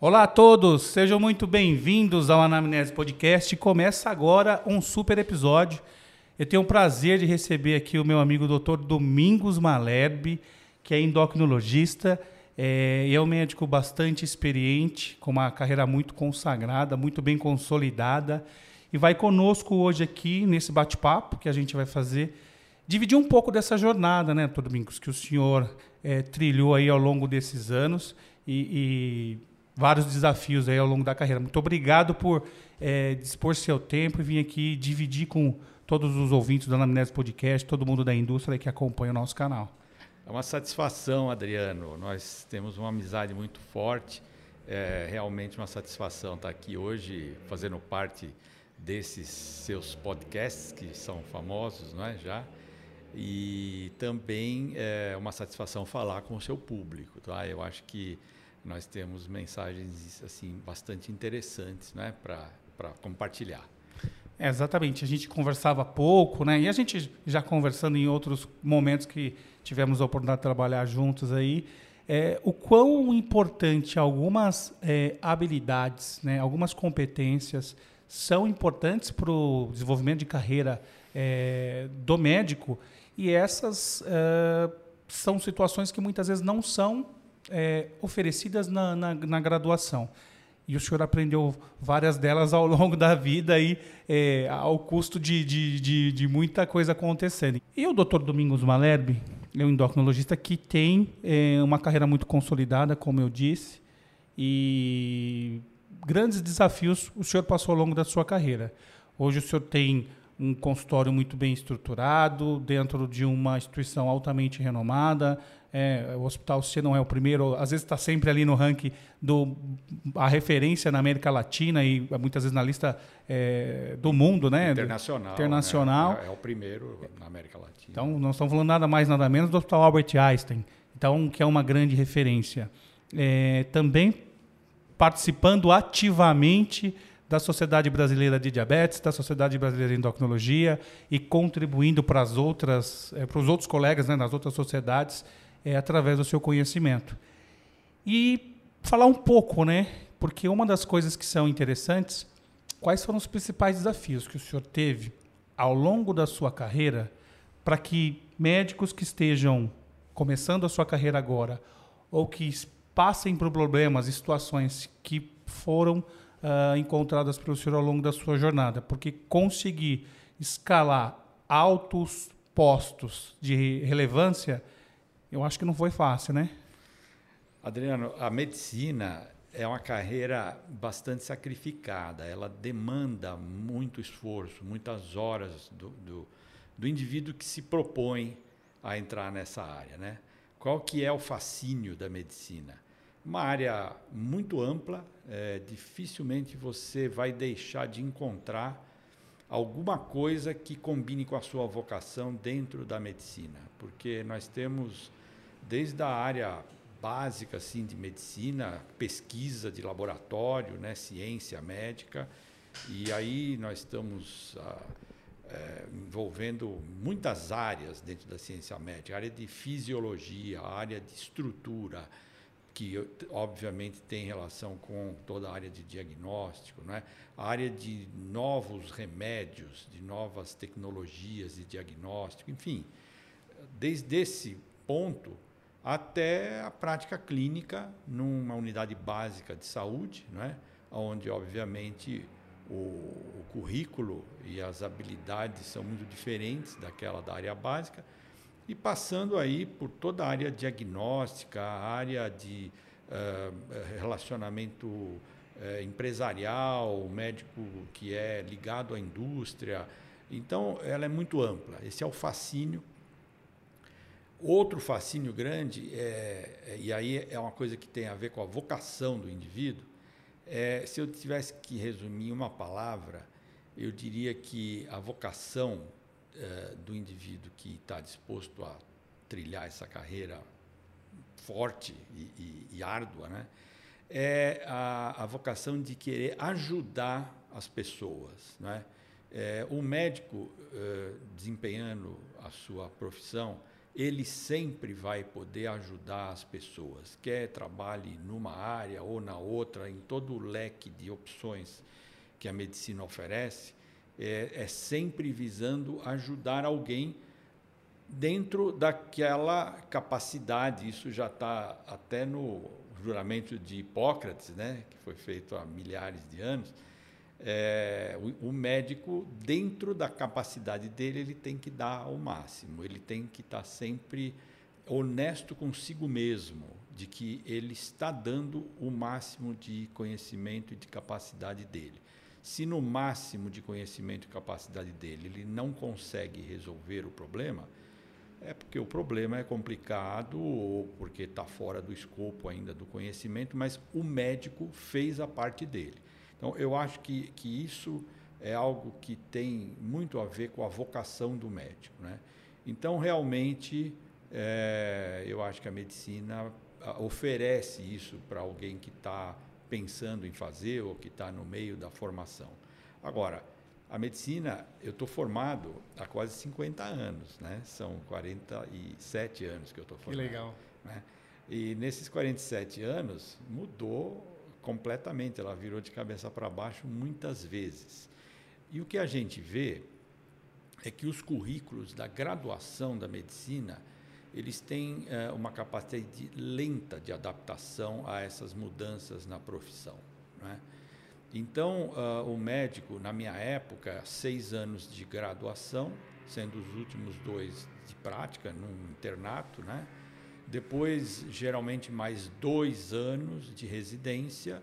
Olá a todos, sejam muito bem-vindos ao Anamnese Podcast. Começa agora um super episódio. Eu tenho o prazer de receber aqui o meu amigo Dr. Domingos Malherbe, que é endocrinologista é, é um médico bastante experiente, com uma carreira muito consagrada, muito bem consolidada, e vai conosco hoje aqui nesse bate-papo que a gente vai fazer, dividir um pouco dessa jornada, né, Dr. Domingos, que o senhor é, trilhou aí ao longo desses anos e, e vários desafios aí ao longo da carreira. Muito obrigado por é, dispor seu tempo e vir aqui dividir com todos os ouvintes do Anamnese Podcast, todo mundo da indústria que acompanha o nosso canal. É uma satisfação, Adriano. Nós temos uma amizade muito forte. É realmente uma satisfação estar aqui hoje fazendo parte desses seus podcasts que são famosos, não é? Já. E também é uma satisfação falar com o seu público, tá? Eu acho que nós temos mensagens assim bastante interessantes né, para compartilhar. É, exatamente, a gente conversava pouco, né? E a gente já conversando em outros momentos que tivemos a oportunidade de trabalhar juntos aí, é, o quão importante algumas é, habilidades, né, algumas competências são importantes para o desenvolvimento de carreira é, do médico e essas é, são situações que muitas vezes não são é, oferecidas na, na, na, graduação. E o senhor aprendeu várias delas ao longo da vida, aí, é, ao custo de, de, de, de, muita coisa acontecendo. E o doutor Domingos Malherbe é um endocrinologista que tem é, uma carreira muito consolidada, como eu disse, e grandes desafios o senhor passou ao longo da sua carreira. Hoje o senhor tem um consultório muito bem estruturado, dentro de uma instituição altamente renomada, é, o Hospital C não é o primeiro, às vezes está sempre ali no ranking do a referência na América Latina e muitas vezes na lista é, do mundo, né? Internacional. Internacional. Né? É, é, o primeiro na América Latina. Então, não estamos falando nada mais, nada menos do Hospital Albert Einstein, então que é uma grande referência. É, também participando ativamente da Sociedade Brasileira de Diabetes, da Sociedade Brasileira de Endocrinologia e contribuindo para as outras, é, para os outros colegas, né, nas outras sociedades é, através do seu conhecimento. E falar um pouco, né? Porque uma das coisas que são interessantes, quais foram os principais desafios que o senhor teve ao longo da sua carreira para que médicos que estejam começando a sua carreira agora ou que passem por problemas e situações que foram uh, encontradas pelo senhor ao longo da sua jornada, porque conseguir escalar altos postos de relevância eu acho que não foi fácil, né? Adriano, a medicina é uma carreira bastante sacrificada. Ela demanda muito esforço, muitas horas do, do, do indivíduo que se propõe a entrar nessa área, né? Qual que é o fascínio da medicina? Uma área muito ampla, é, dificilmente você vai deixar de encontrar alguma coisa que combine com a sua vocação dentro da medicina, porque nós temos desde a área básica assim de medicina, pesquisa de laboratório, né, ciência médica, e aí nós estamos ah, é, envolvendo muitas áreas dentro da ciência médica, área de fisiologia, área de estrutura, que obviamente tem relação com toda a área de diagnóstico, né? a área de novos remédios, de novas tecnologias de diagnóstico, enfim, desde esse ponto até a prática clínica numa unidade básica de saúde, é? onde, obviamente, o, o, currículo e as habilidades são muito diferentes daquela da área básica, e passando aí por toda a área diagnóstica, a área de uh, relacionamento uh, empresarial, médico que é ligado à indústria. Então, ela é muito ampla. Esse é o fascínio Outro fascínio grande, é, é, e aí é uma coisa que tem a ver com a vocação do indivíduo, é, se eu tivesse que resumir uma palavra, eu diria que a vocação é, do indivíduo que está disposto a trilhar essa carreira forte e, e, e árdua, né, é a, a, vocação de querer ajudar as pessoas. Né? É, o médico, é, desempenhando a sua profissão, ele sempre vai poder ajudar as pessoas, quer trabalhe numa área ou na outra, em todo o leque de opções que a medicina oferece, é, é sempre visando ajudar alguém dentro daquela capacidade. Isso já está até no juramento de Hipócrates, né, que foi feito há milhares de anos é, o, o, médico, dentro da capacidade dele, ele tem que dar o máximo, ele tem que estar sempre honesto consigo mesmo, de que ele está dando o máximo de conhecimento e de capacidade dele. Se no máximo de conhecimento e capacidade dele ele não consegue resolver o problema, é porque o problema é complicado ou porque está fora do escopo ainda do conhecimento, mas o médico fez a parte dele. Então, eu acho que, que isso é algo que tem muito a ver com a vocação do médico. Né? Então, realmente, é, eu acho que a medicina oferece isso para alguém que está pensando em fazer ou que está no meio da formação. Agora, a medicina, eu estou formado há quase 50 anos, né? São 47 anos que eu estou formado. Que legal. Né? E nesses 47 anos mudou completamente, ela virou de cabeça para baixo muitas vezes. E o que a gente vê é que os currículos da graduação da medicina eles têm é, uma capacidade de, lenta de adaptação a essas mudanças na profissão. Né? Então, uh, o médico, na minha época, seis anos de graduação, sendo os últimos dois de prática, num internato, né? Depois, geralmente, mais dois anos de residência,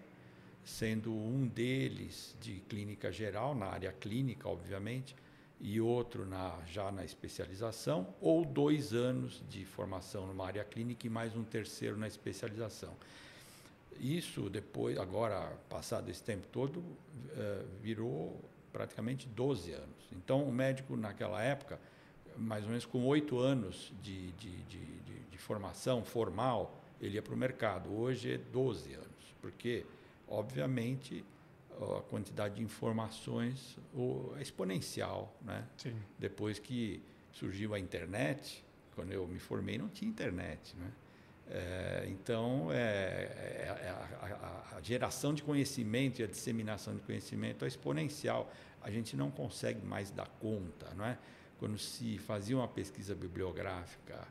sendo um deles de clínica geral, na área clínica, obviamente, e outro na, já na especialização, ou dois anos de formação numa área clínica e mais um terceiro na especialização. Isso depois, agora, passado esse tempo todo, uh, virou praticamente 12 anos. Então, o médico, naquela época, mais ou menos com oito anos de, de, de, de formação formal, ele ia para o mercado. Hoje é 12 anos, porque, obviamente, a quantidade de informações é exponencial. Né? Sim. Depois que surgiu a internet, quando eu me formei, não tinha internet. Né? É, então, é, é, é a, a, a, geração de conhecimento e a disseminação de conhecimento é exponencial. A gente não consegue mais dar conta, não é? quando se fazia uma pesquisa bibliográfica,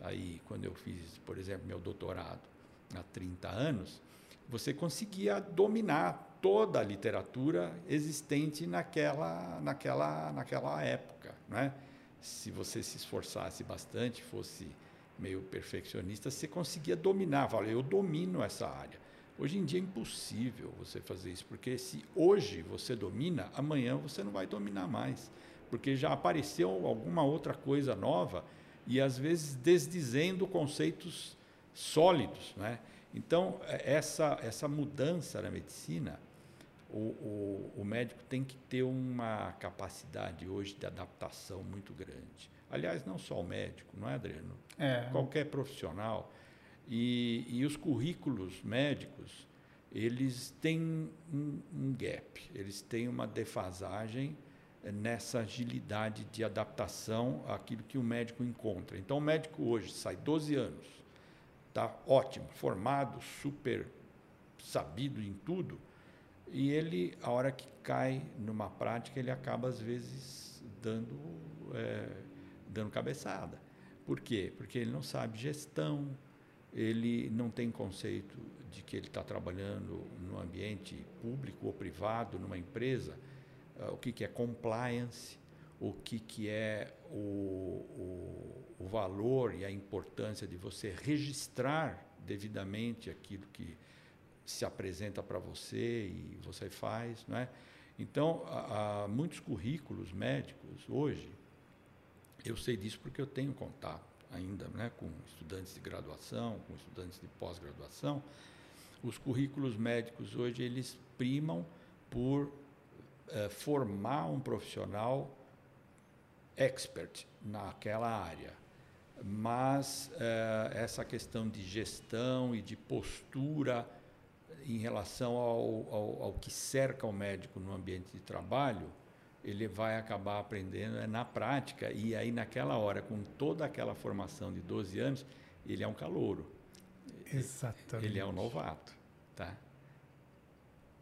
aí quando eu fiz, por exemplo, meu doutorado há 30 anos, você conseguia dominar toda a literatura existente naquela, naquela, naquela época. Né? Se você se esforçasse bastante, fosse meio perfeccionista, você conseguia dominar. Fala, eu domino essa área. Hoje em dia é impossível você fazer isso, porque se hoje você domina, amanhã você não vai dominar mais porque já apareceu alguma outra coisa nova e às vezes desdizendo conceitos sólidos. Né? Então, é, essa, essa mudança na medicina, o, o, o, médico tem que ter uma capacidade hoje de adaptação muito grande. Aliás, não só o médico, não é, Adriano? É. Qualquer profissional. E, e os currículos médicos, eles têm um, um gap, eles têm uma defasagem nessa agilidade de adaptação àquilo que o médico encontra. Então, o médico hoje sai 12 anos, está ótimo, formado, super sabido em tudo, e ele, a hora que cai numa prática, ele acaba, às vezes, dando, é, dando cabeçada. Por quê? Porque ele não sabe gestão, ele não tem conceito de que ele está trabalhando no ambiente público ou privado, numa empresa, uh, o que, que é compliance, o que, que é o, o, o valor e a importância de você registrar devidamente aquilo que se apresenta para você e você faz, não é? Então, há, muitos currículos médicos hoje, eu sei disso porque eu tenho contato ainda né, com estudantes de graduação, com estudantes de pós-graduação. Os currículos médicos hoje eles primam por eh, formar um profissional expert naquela área. Mas eh, essa questão de gestão e de postura em relação ao, ao, ao, que cerca o médico no ambiente de trabalho, ele vai acabar aprendendo é na prática. E aí, naquela hora, com toda aquela formação de 12 anos, ele é um calouro. Exatamente. Ele é um novato. Tá?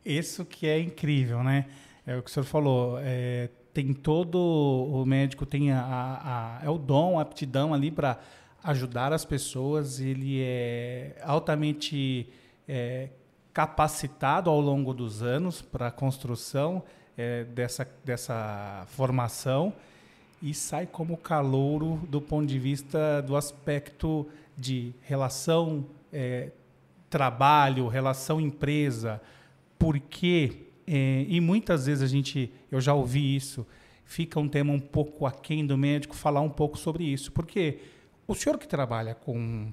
Isso que é incrível, né? É o que o senhor falou. É, tem todo o médico tem a, a, a, é o dom, a aptidão ali para ajudar as pessoas. Ele é altamente é, capacitado ao longo dos anos para a construção é, dessa, dessa formação e sai como calouro do ponto de vista do aspecto de relação é, trabalho, relação empresa, porque é, e muitas vezes a gente, eu já ouvi isso, fica um tema um pouco aquém do médico falar um pouco sobre isso, porque o senhor que trabalha com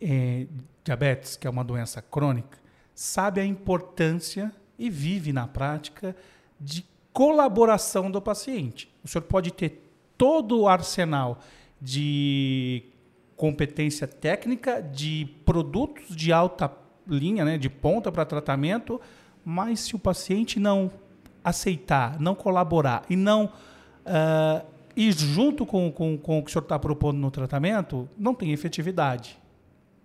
é, diabetes, que é uma doença crônica, sabe a importância e vive na prática de colaboração do paciente. O senhor pode ter todo o arsenal de competência técnica, de produtos de alta linha, né, de ponta para tratamento, mas se o paciente não aceitar, não colaborar e não uh, ir junto com, com, com o que o senhor está propondo no tratamento, não tem efetividade.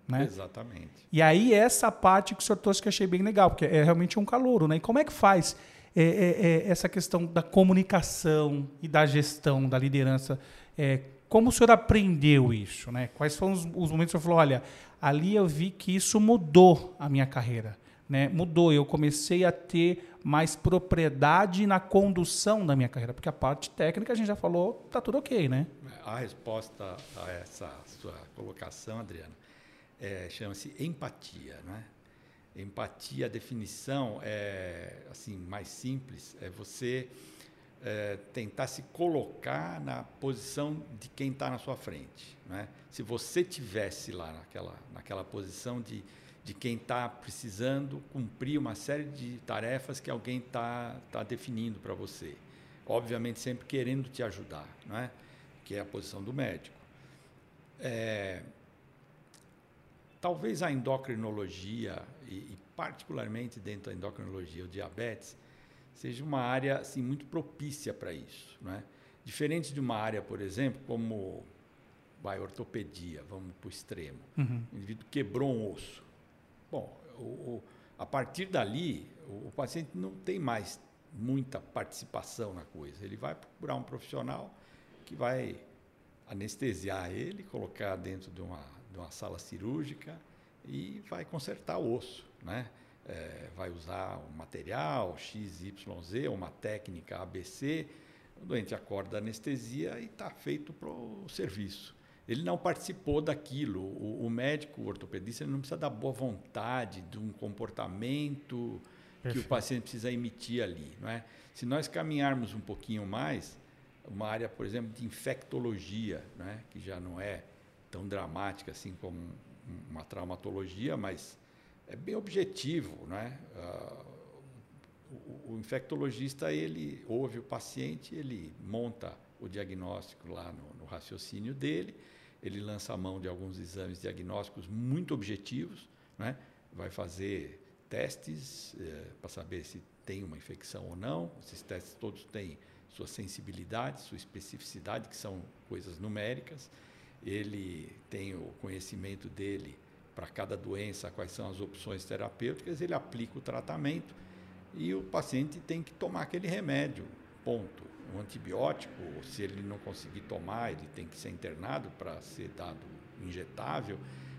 Né? Exatamente. E aí, essa parte que o senhor trouxe que eu achei bem legal, porque é realmente um calouro. Né? E como é que faz é, é, é, essa questão da comunicação e da gestão, da liderança? É, como o senhor aprendeu isso? Né? Quais foram os, os momentos que o senhor falou, olha, ali eu vi que isso mudou a minha carreira. Né? Mudou, eu comecei a ter mais propriedade na condução da minha carreira, porque a parte técnica a gente já falou, tá tudo ok, né? A resposta a essa sua colocação, Adriano, é, chama-se empatia, né? Empatia, a definição é assim mais simples, é você é, tentar se colocar na posição de quem está na sua frente, né? Se você tivesse lá naquela naquela posição de de quem está precisando cumprir uma série de tarefas que alguém está tá definindo para você, obviamente sempre querendo te ajudar, não é? Que é a posição do médico. É, talvez a endocrinologia, e, e, particularmente dentro da endocrinologia, o diabetes, seja uma área assim, muito propícia para isso. Não é? Diferente de uma área, por exemplo, como vai, ortopedia, vamos para o extremo. Uhum. O indivíduo quebrou um osso. Bom, o, o, a partir dali, o, o paciente não tem mais muita participação na coisa. Ele vai procurar um profissional que vai anestesiar ele, colocar dentro de uma de uma sala cirúrgica e vai consertar o osso, né? É, vai usar um material XYZ, uma técnica ABC, o doente acorda a anestesia e está feito para o serviço. Ele não participou daquilo. O, o médico o ortopedista ele não precisa da boa vontade, de um comportamento Perfeito. que o paciente precisa emitir ali. Não é? Se nós caminharmos um pouquinho mais, uma área, por exemplo, de infectologia, né, que já não é tão dramática assim como uma traumatologia, mas é bem objetivo, né? O, o, infectologista ele ouve o paciente, ele monta o diagnóstico lá no, no, raciocínio dele, ele lança a mão de alguns exames diagnósticos muito objetivos, né? Vai fazer testes eh, para saber se tem uma infecção ou não. Esses testes todos têm sua sensibilidade, sua especificidade, que são coisas numéricas ele tem o conhecimento dele para cada doença, quais são as opções terapêuticas, ele aplica o tratamento e o paciente tem que tomar aquele remédio, ponto. Um antibiótico, se ele não conseguir tomar, ele tem que ser internado para ser dado injetável,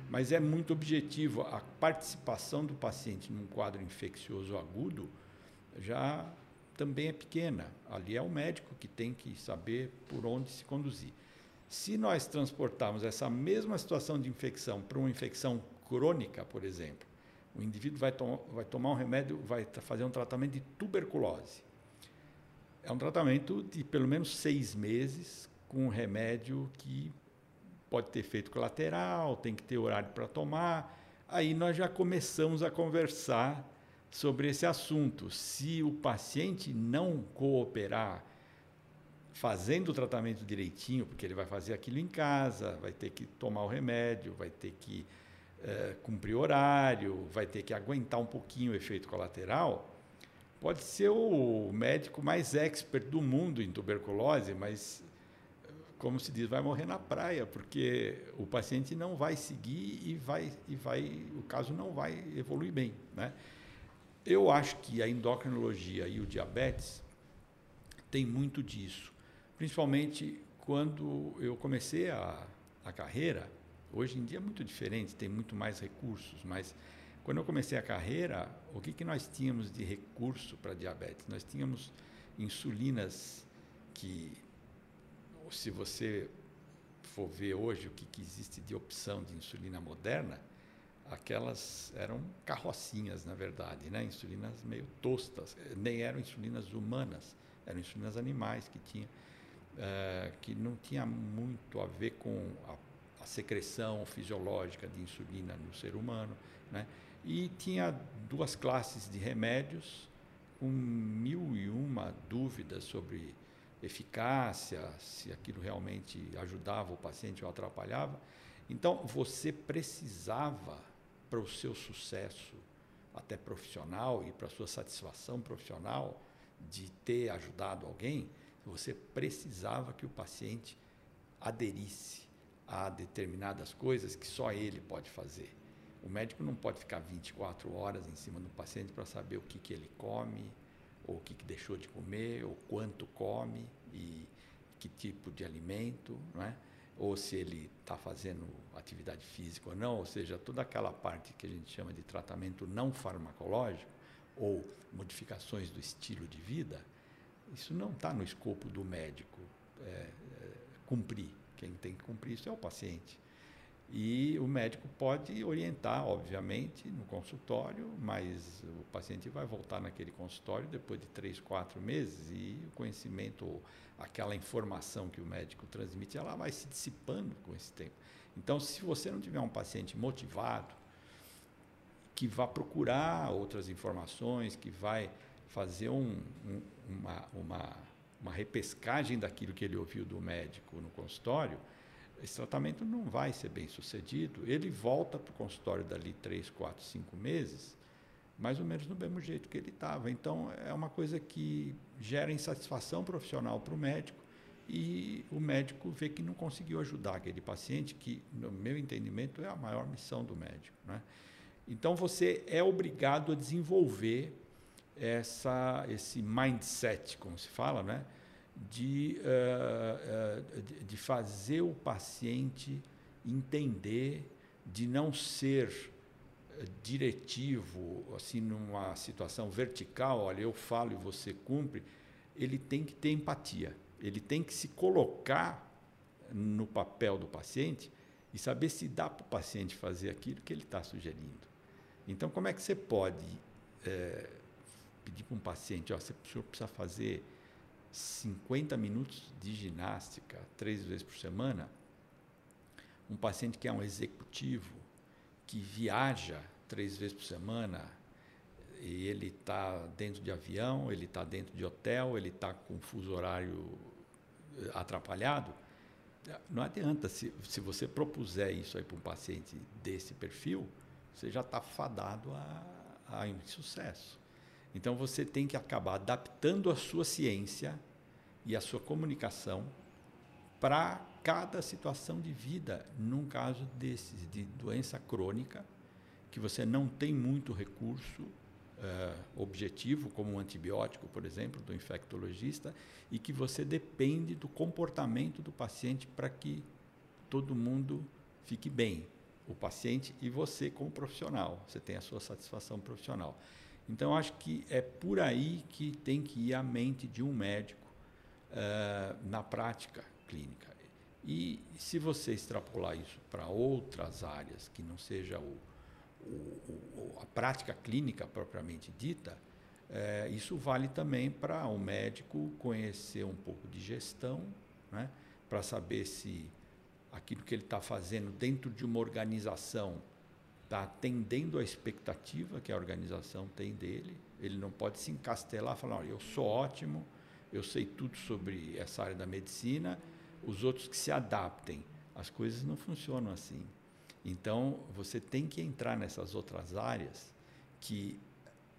mas é muito objetivo. A participação do paciente num quadro infeccioso agudo já também é pequena. Ali é o médico que tem que saber por onde se conduzir. Se nós transportarmos essa mesma situação de infecção para uma infecção crônica, por exemplo, o indivíduo vai, to vai tomar um remédio, vai fazer um tratamento de tuberculose. É um tratamento de pelo menos seis meses com um remédio que pode ter efeito colateral, tem que ter horário para tomar. Aí nós já começamos a conversar sobre esse assunto. Se o paciente não cooperar fazendo o tratamento direitinho, porque ele vai fazer aquilo em casa, vai ter que tomar o remédio, vai ter que é, cumprir horário, vai ter que aguentar um pouquinho o efeito colateral, pode ser o médico mais expert do mundo em tuberculose, mas como se diz, vai morrer na praia, porque o paciente não vai seguir e vai e vai o caso não vai evoluir bem, né? Eu acho que a endocrinologia e o diabetes tem muito disso, principalmente quando eu comecei a, a carreira. Hoje em dia é muito diferente, tem muito mais recursos, mas quando eu comecei a carreira, o que, que nós tínhamos de recurso para diabetes? Nós tínhamos insulinas que se você for ver hoje o que, que existe de opção de insulina moderna, aquelas eram carrocinhas, na verdade, né? insulinas meio tostas, nem eram insulinas humanas, eram insulinas animais que tinham, uh, que não tinha muito a ver com a, a, secreção fisiológica de insulina no ser humano, né? E tinha duas classes de remédios com mil e uma dúvidas sobre eficácia, se aquilo realmente ajudava o paciente ou atrapalhava. Então, você precisava, para o seu sucesso, até profissional e para a sua satisfação profissional, de ter ajudado alguém, você precisava que o paciente aderisse a determinadas coisas que só ele pode fazer. O médico não pode ficar 24 horas em cima do paciente para saber o que, que ele come, ou o que, que deixou de comer, ou quanto come e que tipo de alimento, não é? ou se ele está fazendo atividade física ou não, ou seja, toda aquela parte que a gente chama de tratamento não farmacológico ou modificações do estilo de vida, isso não está no escopo do médico é, é, cumprir. Quem tem que cumprir isso é o paciente. E o médico pode orientar, obviamente, no consultório, mas o paciente vai voltar naquele consultório depois de três, quatro meses e o conhecimento, aquela informação que o médico transmite, ela vai se dissipando com esse tempo. Então, se você não tiver um paciente motivado, que vá procurar outras informações, que vai fazer um, um, uma, uma, uma repescagem daquilo que ele ouviu do médico no consultório, esse tratamento não vai ser bem sucedido. Ele volta para o consultório dali três, quatro, cinco meses, mais ou menos do mesmo jeito que ele estava. Então, é uma coisa que gera insatisfação profissional para o médico e o médico vê que não conseguiu ajudar aquele paciente, que, no meu entendimento, é a maior missão do médico. Né? Então, você é obrigado a desenvolver essa, esse mindset, como se fala, né? de, uh, uh, de fazer o paciente entender, de não ser diretivo, assim, numa situação vertical, olha, eu falo e você cumpre, ele tem que ter empatia, ele tem que se colocar no papel do paciente e saber se dá para o paciente fazer aquilo que ele está sugerindo. Então, como é que você pode é, pedir para um paciente, ó, o senhor precisa fazer 50 minutos de ginástica três vezes por semana, um paciente que é um executivo, que viaja três vezes por semana, e ele está dentro de avião, ele está dentro de hotel, ele está com fuso horário eh, atrapalhado, não adianta, se, se você propuser isso aí para um paciente desse perfil, você já está fadado a, a insucesso. Então você tem que acabar adaptando a sua ciência e a sua comunicação para cada situação de vida. Num caso desses de doença crônica, que você não tem muito recurso uh, objetivo, como um antibiótico, por exemplo, do infectologista, e que você depende do comportamento do paciente para que todo mundo fique bem. O paciente e você como profissional, você tem a sua satisfação profissional. Então, acho que é por aí que tem que ir a mente de um médico uh, na prática clínica. E se você extrapolar isso para outras áreas, que não seja o, o, o, a prática clínica propriamente dita, é, isso vale também para o um médico conhecer um pouco de gestão, né, para saber se aquilo que ele está fazendo dentro de uma organização está atendendo a expectativa que a organização tem dele. Ele não pode se encastelar e falar: eu sou ótimo, eu sei tudo sobre essa área da medicina, os outros que se adaptem. As coisas não funcionam assim. Então, você tem que entrar nessas outras áreas que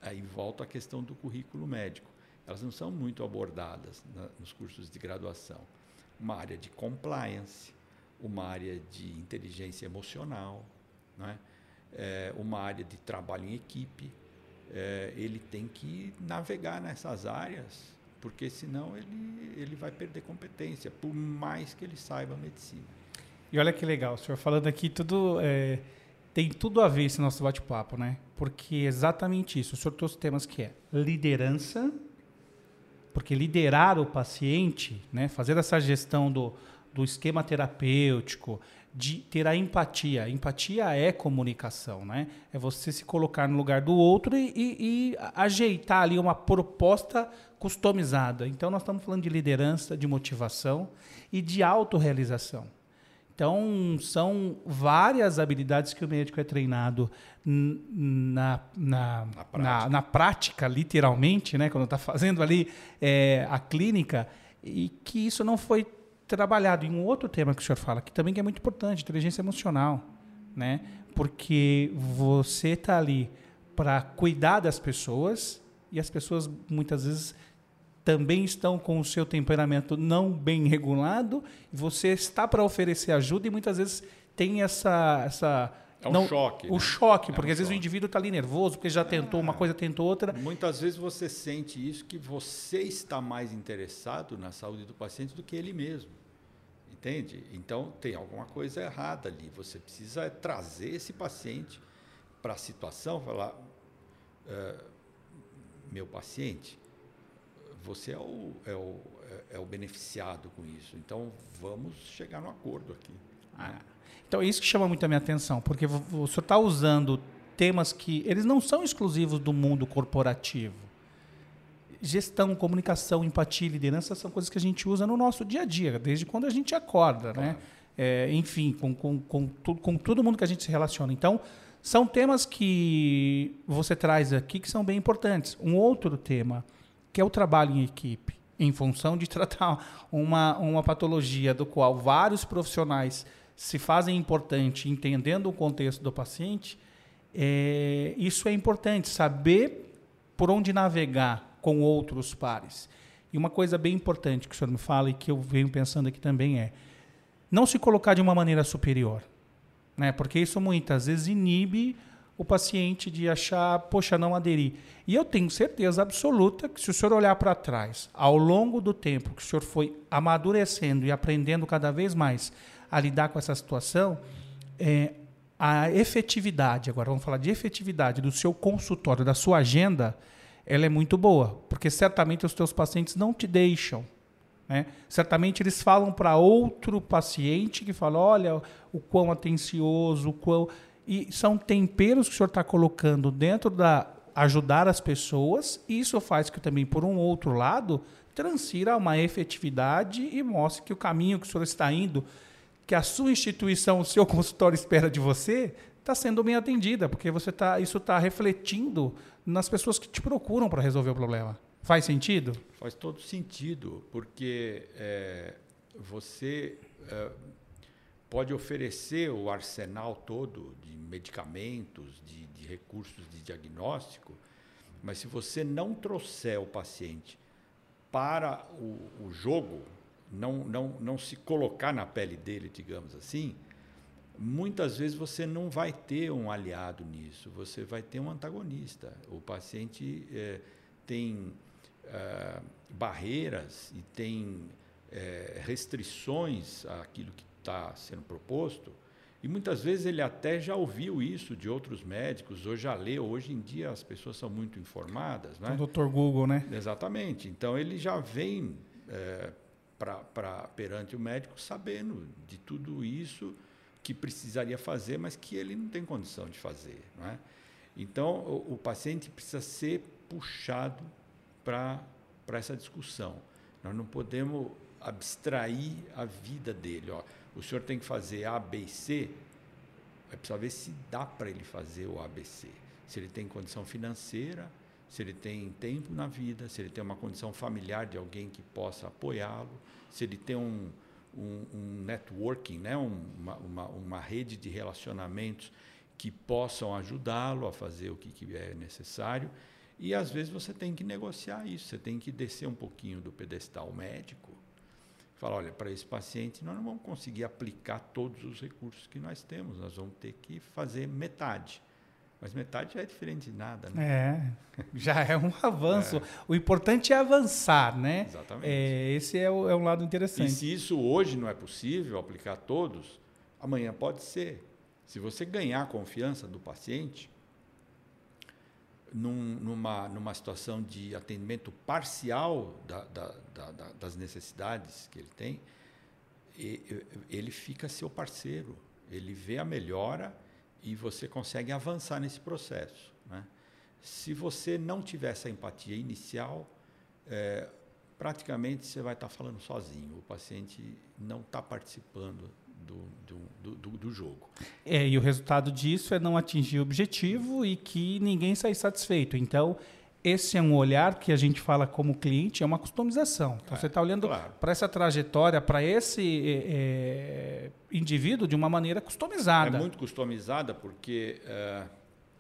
aí volta a questão do currículo médico. Elas não são muito abordadas na, nos cursos de graduação. Uma área de compliance, uma área de inteligência emocional, não é? É, uma área de trabalho em equipe. É, ele tem que navegar nessas áreas, porque senão ele, ele vai perder competência, por mais que ele saiba medicina. E olha que legal, o senhor falando aqui tudo é, tem tudo a ver esse nosso bate-papo, né? Porque é exatamente isso. O senhor trouxe temas que é liderança, porque liderar o paciente, né, fazer essa gestão do, do esquema terapêutico, de ter a empatia. Empatia é comunicação, né? É você se colocar no lugar do outro e, e, e ajeitar ali uma proposta customizada. Então, nós estamos falando de liderança, de motivação e de autorrealização. Então, são várias habilidades que o médico é treinado na, na, na, prática. na, na prática literalmente, né? quando está fazendo ali é, a clínica, e que isso não foi trabalhado em um outro tema que o senhor fala, que também é muito importante, inteligência emocional, né? Porque você está ali para cuidar das pessoas e as pessoas muitas vezes também estão com o seu temperamento não bem regulado e você está para oferecer ajuda e muitas vezes tem essa essa é um não, choque. O né? choque, é porque um às vezes o indivíduo está ali nervoso, porque já tentou uma coisa, tentou outra. Muitas vezes você sente isso, que você está mais interessado na saúde do paciente do que ele mesmo. Entende? Então tem alguma coisa errada ali. Você precisa trazer esse paciente para a situação, falar, uh, meu paciente, você é o, é, o, é, é o beneficiado com isso. Então vamos chegar no acordo aqui. Ah. Então, é isso que chama muito a minha atenção, porque o senhor está usando temas que eles não são exclusivos do mundo corporativo. Gestão, comunicação, empatia e liderança são coisas que a gente usa no nosso dia a dia, desde quando a gente acorda, né? claro. né? É, enfim, com, com, com, tudo, com todo mundo que a gente se relaciona. Então, são temas que você traz aqui que são bem importantes. Um outro tema, que é o trabalho em equipe, em função de tratar uma, uma patologia do qual vários profissionais se fazem importante entendendo o contexto do paciente, é, isso é importante, saber por onde navegar com outros pares. E uma coisa bem importante que o senhor me fala e que eu venho pensando aqui também é não se colocar de uma maneira superior, né? porque isso muitas vezes inibe o paciente de achar, poxa, não aderir. E eu tenho certeza absoluta que se o senhor olhar para trás, ao longo do tempo que o senhor foi amadurecendo e aprendendo cada vez mais a lidar com essa situação, é, a efetividade, agora vamos falar de efetividade do seu consultório, da sua agenda, ela é muito boa, porque certamente os teus pacientes não te deixam. Né? Certamente eles falam para outro paciente que fala, olha o quão atencioso, o quão... E são temperos que o senhor está colocando dentro da ajudar as pessoas, e isso faz que também, por um outro lado, transira uma efetividade e mostre que o caminho que o senhor está indo que a sua instituição, o seu consultório espera de você, está sendo bem atendida, porque você tá, isso está refletindo nas pessoas que te procuram para resolver o problema. Faz sentido? Faz todo sentido, porque é, você é, pode oferecer o arsenal todo de medicamentos, de, de recursos de diagnóstico, mas se você não trouxer o paciente para o, o jogo, não, não, não se colocar na pele dele, digamos assim, muitas vezes você não vai ter um aliado nisso, você vai ter um antagonista. O paciente é, tem é, barreiras e tem é, restrições àquilo que está sendo proposto, e muitas vezes ele até já ouviu isso de outros médicos, ou já leu. Hoje em dia as pessoas são muito informadas. Né? O Dr. Google, né? Exatamente. Então ele já vem é, pra, perante o médico sabendo de tudo isso que precisaria fazer, mas que ele não tem condição de fazer. Não é? Então, o, o paciente precisa ser puxado para essa discussão. Nós não podemos abstrair a vida dele. Ó. O senhor tem que fazer A, B e C, vai precisar ver se dá para ele fazer o ABC. Se ele tem condição financeira, se ele tem tempo na vida, se ele tem uma condição familiar de alguém que possa apoiá-lo, se ele tem um, um, um networking, né? uma, uma, uma rede de relacionamentos que possam ajudá-lo a fazer o que, que é necessário. E às vezes você tem que negociar isso, você tem que descer um pouquinho do pedestal médico. Falar, olha, para esse paciente nós não vamos conseguir aplicar todos os recursos que nós temos, nós vamos ter que fazer metade. Mas metade já é diferente de nada, né? É, já é um avanço. É. O importante é avançar, né? Exatamente. É, esse é, o, é um lado interessante. E se isso hoje não é possível aplicar todos, amanhã pode ser. Se você ganhar a confiança do paciente, num, numa, numa situação de atendimento parcial da, da, da, das necessidades que ele tem, ele fica seu parceiro. Ele vê a melhora e você consegue avançar nesse processo. Né? Se você não tiver essa empatia inicial, é, praticamente você vai estar falando sozinho. O paciente não está participando do, do, do, do, jogo. É, e o resultado disso é não atingir o objetivo e que ninguém sai satisfeito. Então, esse é um olhar que a gente fala como cliente, é uma customização. Então, é, você está olhando claro. para essa trajetória, para esse é, indivíduo de uma maneira customizada. É muito customizada porque é,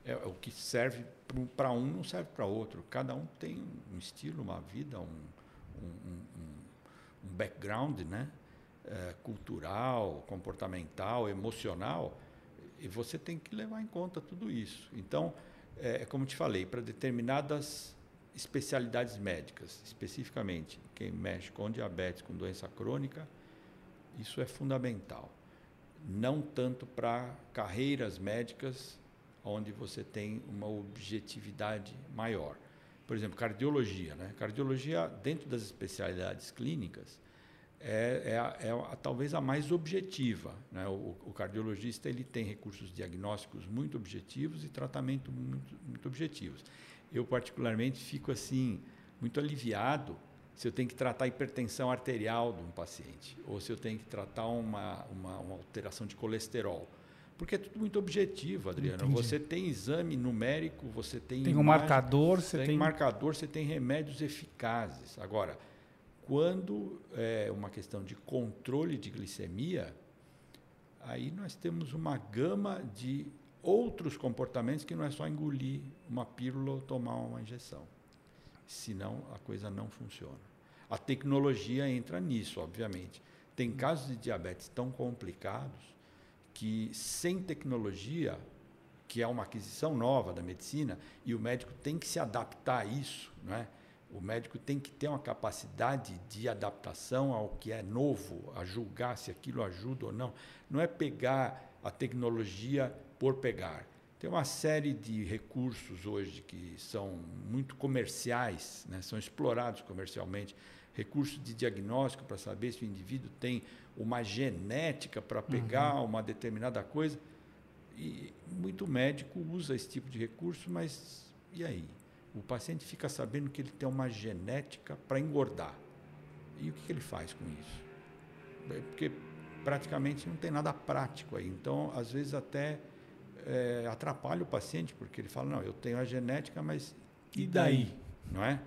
é o que serve para um não serve para outro. Cada um tem um estilo, uma vida, um, um, um, um background, né? é, cultural, comportamental, emocional, e você tem que levar em conta tudo isso. Então, é, é como te falei, para determinadas especialidades médicas, especificamente quem mexe com diabetes, com doença crônica, isso é fundamental. Não tanto para carreiras médicas onde você tem uma objetividade maior. Por exemplo, cardiologia. Né? Cardiologia, dentro das especialidades clínicas, é, é, é talvez a mais objetiva. Né? O, o, cardiologista ele tem recursos diagnósticos muito objetivos e tratamento muito, muito objetivos. Eu, particularmente, fico assim muito aliviado se eu tenho que tratar a hipertensão arterial de um paciente ou se eu tenho que tratar uma, uma, uma alteração de colesterol. Porque é tudo muito objetivo, Adriano. Entendi. Você tem exame numérico, você tem. Tem um marcador, você tem. tem marcador, você tem remédios eficazes. Agora, quando é uma questão de controle de glicemia, aí nós temos uma gama de outros comportamentos que não é só engolir uma pílula ou tomar uma injeção. Senão a coisa não funciona. A tecnologia entra nisso, obviamente. Tem casos de diabetes tão complicados que sem tecnologia, que é uma aquisição nova da medicina, e o médico tem que se adaptar a isso, não é? O médico tem que ter uma capacidade de adaptação ao que é novo, a julgar se aquilo ajuda ou não. Não é pegar a tecnologia por pegar. Tem uma série de recursos hoje que são muito comerciais, né? são explorados comercialmente. Recursos de diagnóstico para saber se o indivíduo tem uma genética para pegar uhum. uma determinada coisa. E muito médico usa esse tipo de recurso, mas e aí? O paciente fica sabendo que ele tem uma genética para engordar. E o que, que, ele faz com isso? É porque praticamente não tem nada prático aí. Então, às vezes, até é, atrapalha o paciente, porque ele fala: não, eu tenho a genética, mas e daí? Não é?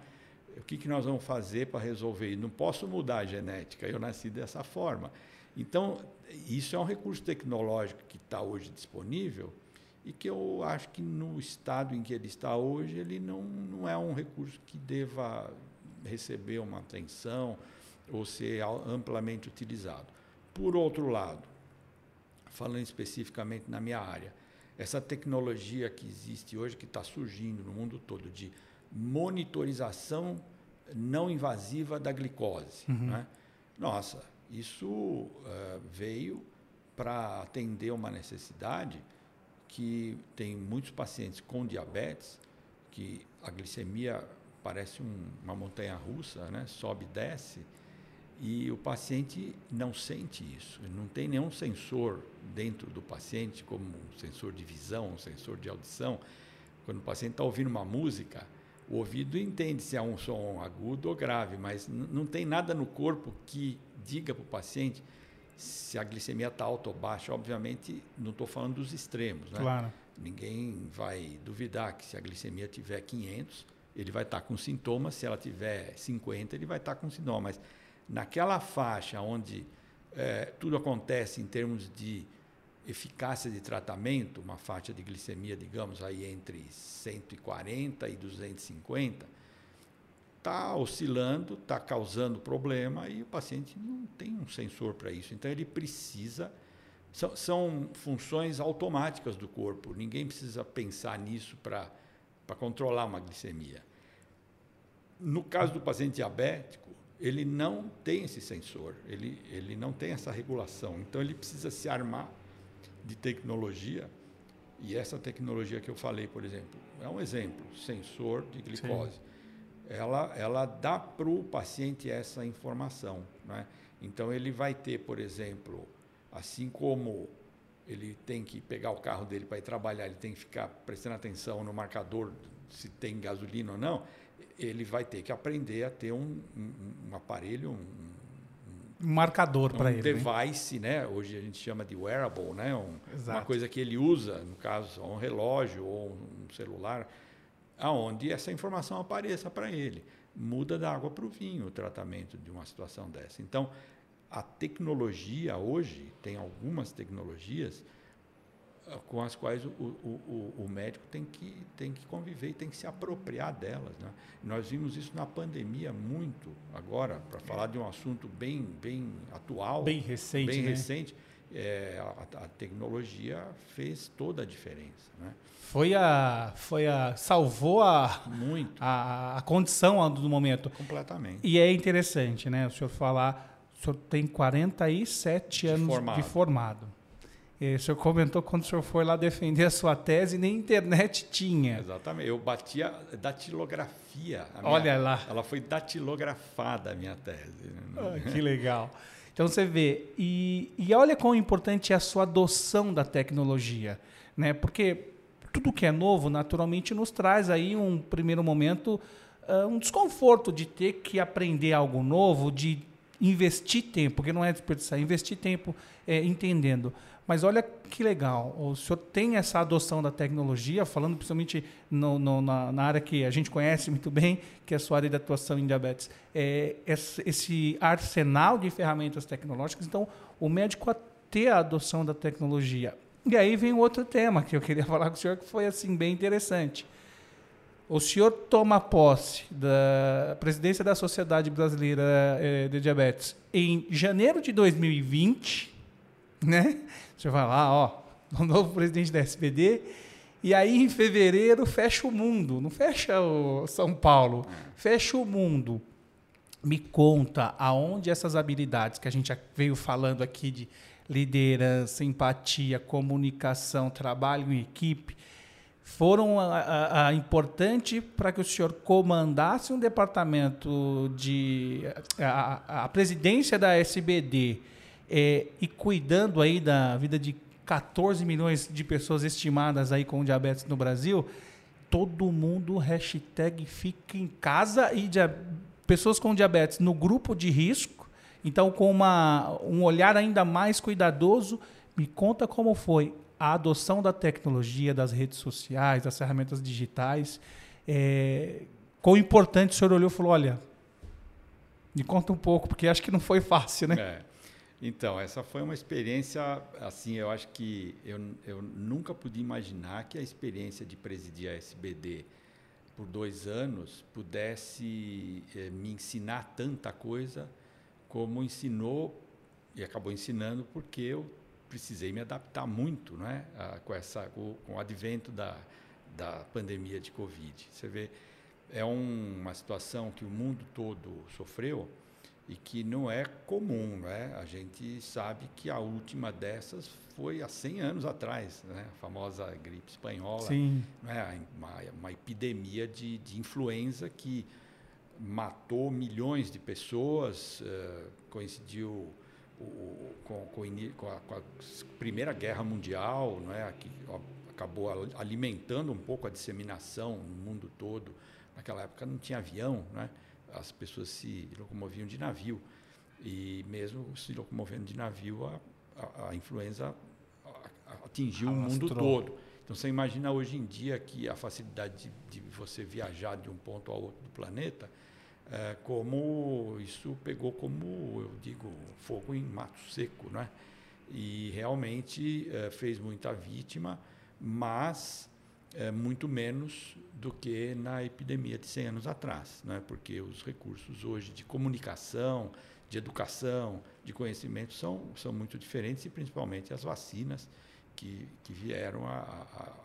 O que, que nós vamos fazer para resolver? Não posso mudar a genética, eu nasci dessa forma. Então, isso é um recurso tecnológico que está hoje disponível e que eu acho que no estado em que ele está hoje, ele não, não é um recurso que deva receber uma atenção ou ser amplamente utilizado. Por outro lado, falando especificamente na minha área, essa tecnologia que existe hoje, que está surgindo no mundo todo, de monitorização não invasiva da glicose. Uhum. Né? Nossa, isso uh, veio para atender uma necessidade que tem muitos pacientes com diabetes, que a glicemia parece um, uma montanha russa, né? sobe e desce, e o paciente não sente isso. Não tem nenhum sensor dentro do paciente, como um sensor de visão, um sensor de audição. Quando o paciente está ouvindo uma música, o ouvido entende se é um som agudo ou grave, mas não tem nada no corpo que diga para o paciente se a glicemia está alta ou baixa, obviamente não estou falando dos extremos, né? Claro. Ninguém vai duvidar que se a glicemia tiver 500, ele vai estar tá com sintomas, se ela tiver 50, ele vai estar tá com sintomas. Mas naquela faixa onde é, tudo acontece em termos de eficácia de tratamento, uma faixa de glicemia, digamos, aí entre 140 e 250, está oscilando, está causando problema e o paciente não tem um sensor para isso. Então ele precisa. São, são, funções automáticas do corpo, ninguém precisa pensar nisso para controlar uma glicemia. No caso do paciente diabético, ele não tem esse sensor, ele, ele não tem essa regulação. Então ele precisa se armar de tecnologia. E essa tecnologia que eu falei, por exemplo, é um exemplo, sensor de glicose. Sim. Ela, ela dá para o paciente essa informação. Né? Então, ele vai ter, por exemplo, assim como ele tem que pegar o carro dele para ir trabalhar, ele tem que ficar prestando atenção no marcador se tem gasolina ou não, ele vai ter que aprender a ter um, um, um aparelho, um, um marcador para ele. Um device, né? né? Hoje a gente chama de wearable, né? Um, uma coisa que ele usa, no caso, um relógio ou um celular, aonde essa informação apareça para ele. Muda da água para o vinho o tratamento de uma situação dessa. Então, a tecnologia hoje, tem algumas tecnologias com as quais o, o, o, médico tem que, tem que conviver e tem que se apropriar delas. Né? Nós vimos isso na pandemia muito agora, para falar de um assunto bem, bem atual, bem recente. Bem né? recente é, a, a, tecnologia fez toda a diferença. Né? Foi a, foi a salvou a, muito. a, a condição do momento. Completamente. E é interessante, né? O senhor falar, o senhor tem 47 de anos formado. de formado. E o senhor comentou quando o senhor foi lá defender a sua tese, nem internet tinha. Exatamente. Eu bati a datilografia. Minha, Olha lá. Ela foi datilografada, a minha tese. Ah, que legal. Então você vê. E, e olha quão importante é a sua adoção da tecnologia. Né? Porque tudo que é novo, naturalmente, nos traz aí um primeiro momento, uh, um desconforto de ter que aprender algo novo, de investir tempo, porque não é desperdiçar, investir tempo é, entendendo. Mas olha que legal, o senhor tem essa adoção da tecnologia, falando principalmente no, no, na, na, área que a gente conhece muito bem, que é a sua área de atuação em diabetes. É, esse arsenal de ferramentas tecnológicas, então o médico a ter a adoção da tecnologia. E aí vem outro tema que eu queria falar com o senhor, que foi assim bem interessante. O senhor toma posse da presidência da Sociedade Brasileira eh, de Diabetes em janeiro de 2020, né? Você vai lá, ó, o novo presidente da SBD, e aí em fevereiro fecha o mundo, não fecha o São Paulo, fecha o mundo. Me conta aonde essas habilidades que a gente veio falando aqui de liderança, empatia, comunicação, trabalho em equipe, foram a, a, a importante para que o senhor comandasse um departamento de a, a presidência da SBD é, e cuidando aí da vida de 14 milhões de pessoas estimadas aí com diabetes no Brasil, todo mundo hashtag fica em casa e dia, pessoas com diabetes no grupo de risco, então com uma, um olhar ainda mais cuidadoso, me conta como foi a adoção da tecnologia, das redes sociais, das ferramentas digitais, é, quão importante o senhor olhou e falou, olha, me conta um pouco, porque acho que não foi fácil, né? É. Então, essa foi uma experiência, assim, eu acho que eu, eu nunca podia imaginar que a experiência de presidir a SBD por dois anos pudesse eh, me ensinar tanta coisa como ensinou e acabou ensinando porque eu precisei me adaptar muito né, a, com, essa, com, com, o advento da, da pandemia de Covid. Você vê, é um, uma situação que o mundo todo sofreu, e que não é comum. Né? A gente sabe que a última dessas foi há 100 anos atrás, né? a famosa gripe espanhola, Sim. Né? Uma, uma, epidemia de, de, influenza que matou milhões de pessoas, uh, coincidiu o, com, com, a, com, a, Primeira Guerra Mundial, né? que acabou alimentando um pouco a disseminação no mundo todo. Naquela época não tinha avião, né? as pessoas se locomoviam de navio. E mesmo se locomovendo de navio, a, a, a influenza atingiu Alastrou. o mundo todo. Então você imagina hoje em dia que a facilidade de, de você viajar de um ponto ao outro do planeta, é, como isso pegou como, eu digo, fogo em mato seco, né? e realmente uh, fez muita vítima, mas uh, muito menos do que na epidemia de 100 anos atrás, né? porque os recursos hoje de comunicação, de educação, de conhecimento são, são muito diferentes e principalmente as vacinas que, que vieram a,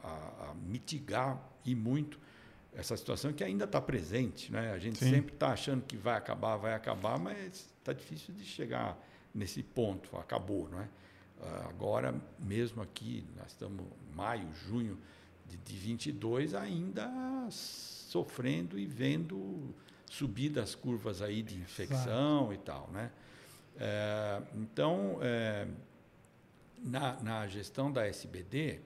a, a mitigar e muito essa situação que ainda está presente. Né? A gente Sim. sempre está achando que vai acabar, vai acabar, mas está difícil de chegar nesse ponto. Acabou, não é? Ah, agora, mesmo aqui, nós estamos maio, junho de, de 22, ainda sofrendo e vendo subir das curvas aí de infecção e tal, né? É, então, é, na, na, gestão da SBD,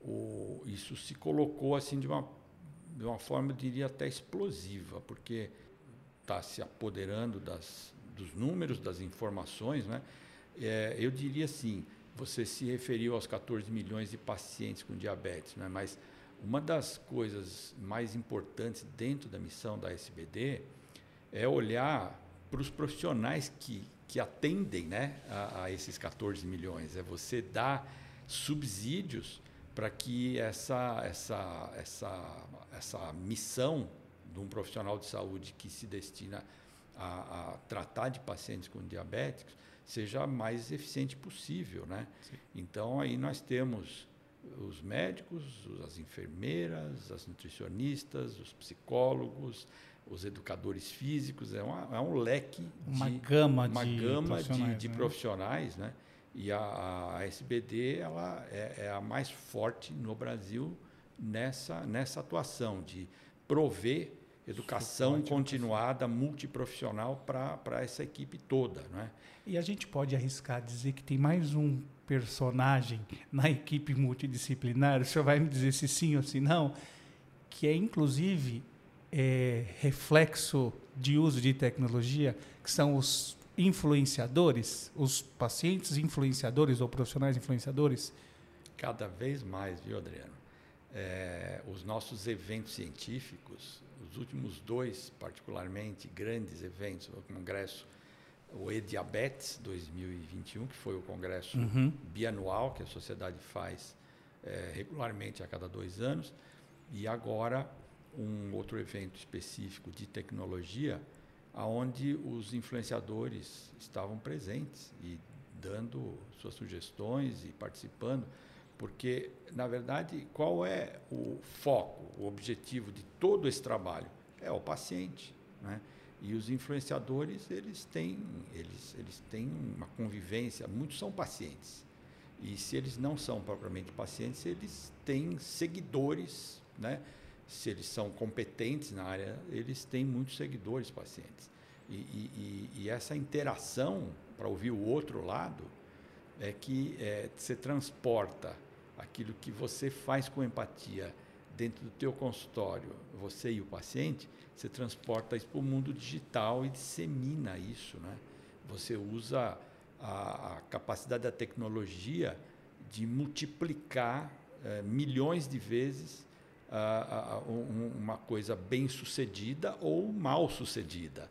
o, isso se colocou assim de uma, de uma forma, eu diria, até explosiva, porque está se apoderando das, dos números, das informações, né? É, eu diria assim, você se referiu aos 14 milhões de pacientes com diabetes, né? mas uma das coisas mais importantes dentro da missão da SBD é olhar para os profissionais que, que atendem né, a, a, esses 14 milhões. É você dar subsídios para que essa, essa, essa, essa missão de um profissional de saúde que se destina a, a tratar de pacientes com diabéticos seja a mais eficiente possível. Né? Então, aí nós temos os médicos, as enfermeiras, as nutricionistas, os psicólogos, os educadores físicos, é, uma, é um leque uma de gama uma de gama profissionais, de, de né? profissionais, né? E a, a SBD ela é, é, a mais forte no Brasil nessa nessa atuação de prover educação Suporte, continuada multiprofissional para essa equipe toda, né? E a gente pode arriscar dizer que tem mais um personagem na equipe multidisciplinar, o senhor vai me dizer se sim ou se não, que é inclusive é, reflexo de uso de tecnologia, que são os influenciadores, os pacientes influenciadores ou profissionais influenciadores? Cada vez mais, viu, Adriano? É, os nossos eventos científicos, os últimos dois, particularmente grandes eventos, o Congresso o E-Diabetes 2021, que foi o congresso uhum. bianual que a sociedade faz é, regularmente a cada dois anos, e agora um outro evento específico de tecnologia, aonde os influenciadores estavam presentes e dando suas sugestões e participando, porque na verdade qual é o foco, o objetivo de todo esse trabalho? É o paciente, né? E os influenciadores, eles têm, eles, eles têm uma convivência, muitos são pacientes. E se eles não são propriamente pacientes, eles têm seguidores, né? Se eles são competentes na área, eles têm muitos seguidores pacientes. E, e, e essa interação para ouvir o outro lado é que é, você transporta aquilo que você faz com empatia dentro do teu consultório, você e o paciente, você transporta isso para o mundo digital e dissemina isso. Né? Você usa a, a capacidade da tecnologia de multiplicar é, milhões de vezes um, uma coisa bem sucedida ou mal sucedida.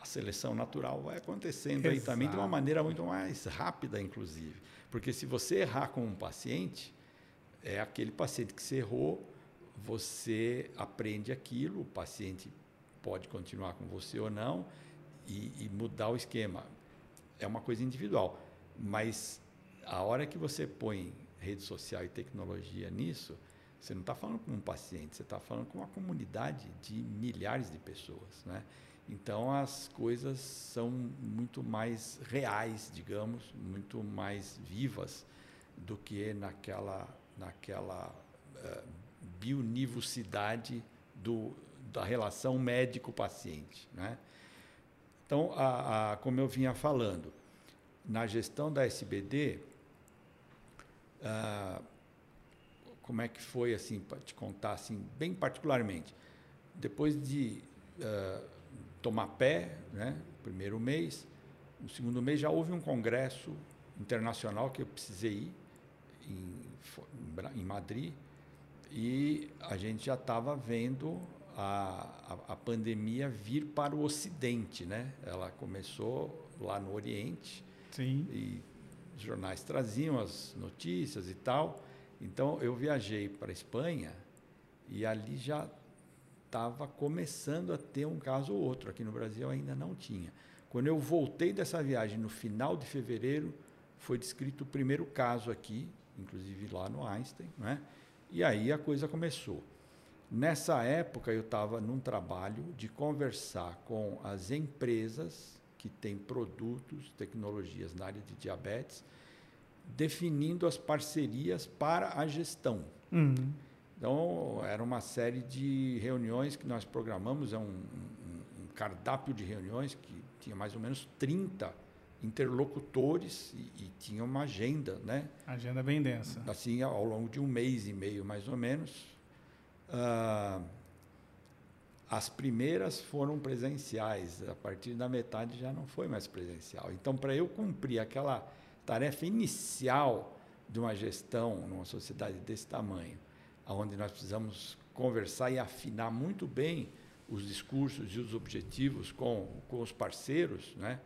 A seleção natural vai acontecendo Exato. aí também de uma maneira muito mais rápida, inclusive. Porque se você errar com um paciente, é aquele paciente que você errou, você aprende aquilo, o paciente pode continuar com você ou não e, e mudar o esquema. É uma coisa individual, mas a hora que você põe rede social e tecnologia nisso, você não está falando com um paciente, você está falando com uma comunidade de milhares de pessoas, né? Então as coisas são muito mais reais, digamos, muito mais vivas do que naquela naquela uh, bionivocidade do, da relação médico-paciente. Né? Então, a, a, como eu vinha falando, na gestão da SBD, ah, como é que foi, assim, para te contar, assim, bem particularmente, depois de ah, tomar pé, né, primeiro mês, no segundo mês já houve um congresso internacional que eu precisei ir, em, em Madrid, e a gente já estava vendo a, a, a, pandemia vir para o Ocidente, né? Ela começou lá no Oriente Sim. e os jornais traziam as notícias e tal. Então eu viajei para a Espanha e ali já estava começando a ter um caso ou outro. Aqui no Brasil ainda não tinha. Quando eu voltei dessa viagem no final de fevereiro, foi descrito o primeiro caso aqui, inclusive lá no Einstein, né? E aí a coisa começou. Nessa época eu estava num trabalho de conversar com as empresas que têm produtos, tecnologias na área de diabetes, definindo as parcerias para a gestão. Uhum. Então, era uma série de reuniões que nós programamos, é um, um, um, cardápio de reuniões que tinha mais ou menos 30 interlocutores e, e tinha uma agenda, né? Agenda bem densa. Assim, ao longo de um mês e meio, mais ou menos. Ah, as primeiras foram presenciais, a partir da metade já não foi mais presencial. Então, para eu cumprir aquela tarefa inicial de uma gestão numa sociedade desse tamanho, onde nós precisamos conversar e afinar muito bem os discursos e os objetivos com, com os parceiros, né?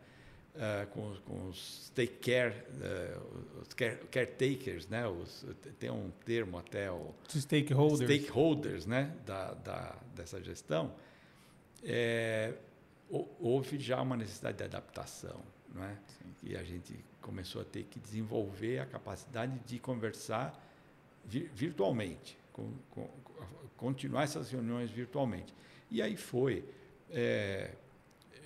Uh, com, com, os take care, uh, os care, caretakers, né? Os, tem um termo até o stakeholders, stakeholders, né? Da, da dessa gestão, é, houve já uma necessidade de adaptação, não é? Sim. E a gente começou a ter que desenvolver a capacidade de conversar vi, virtualmente, com, com, continuar essas reuniões virtualmente. E aí foi é,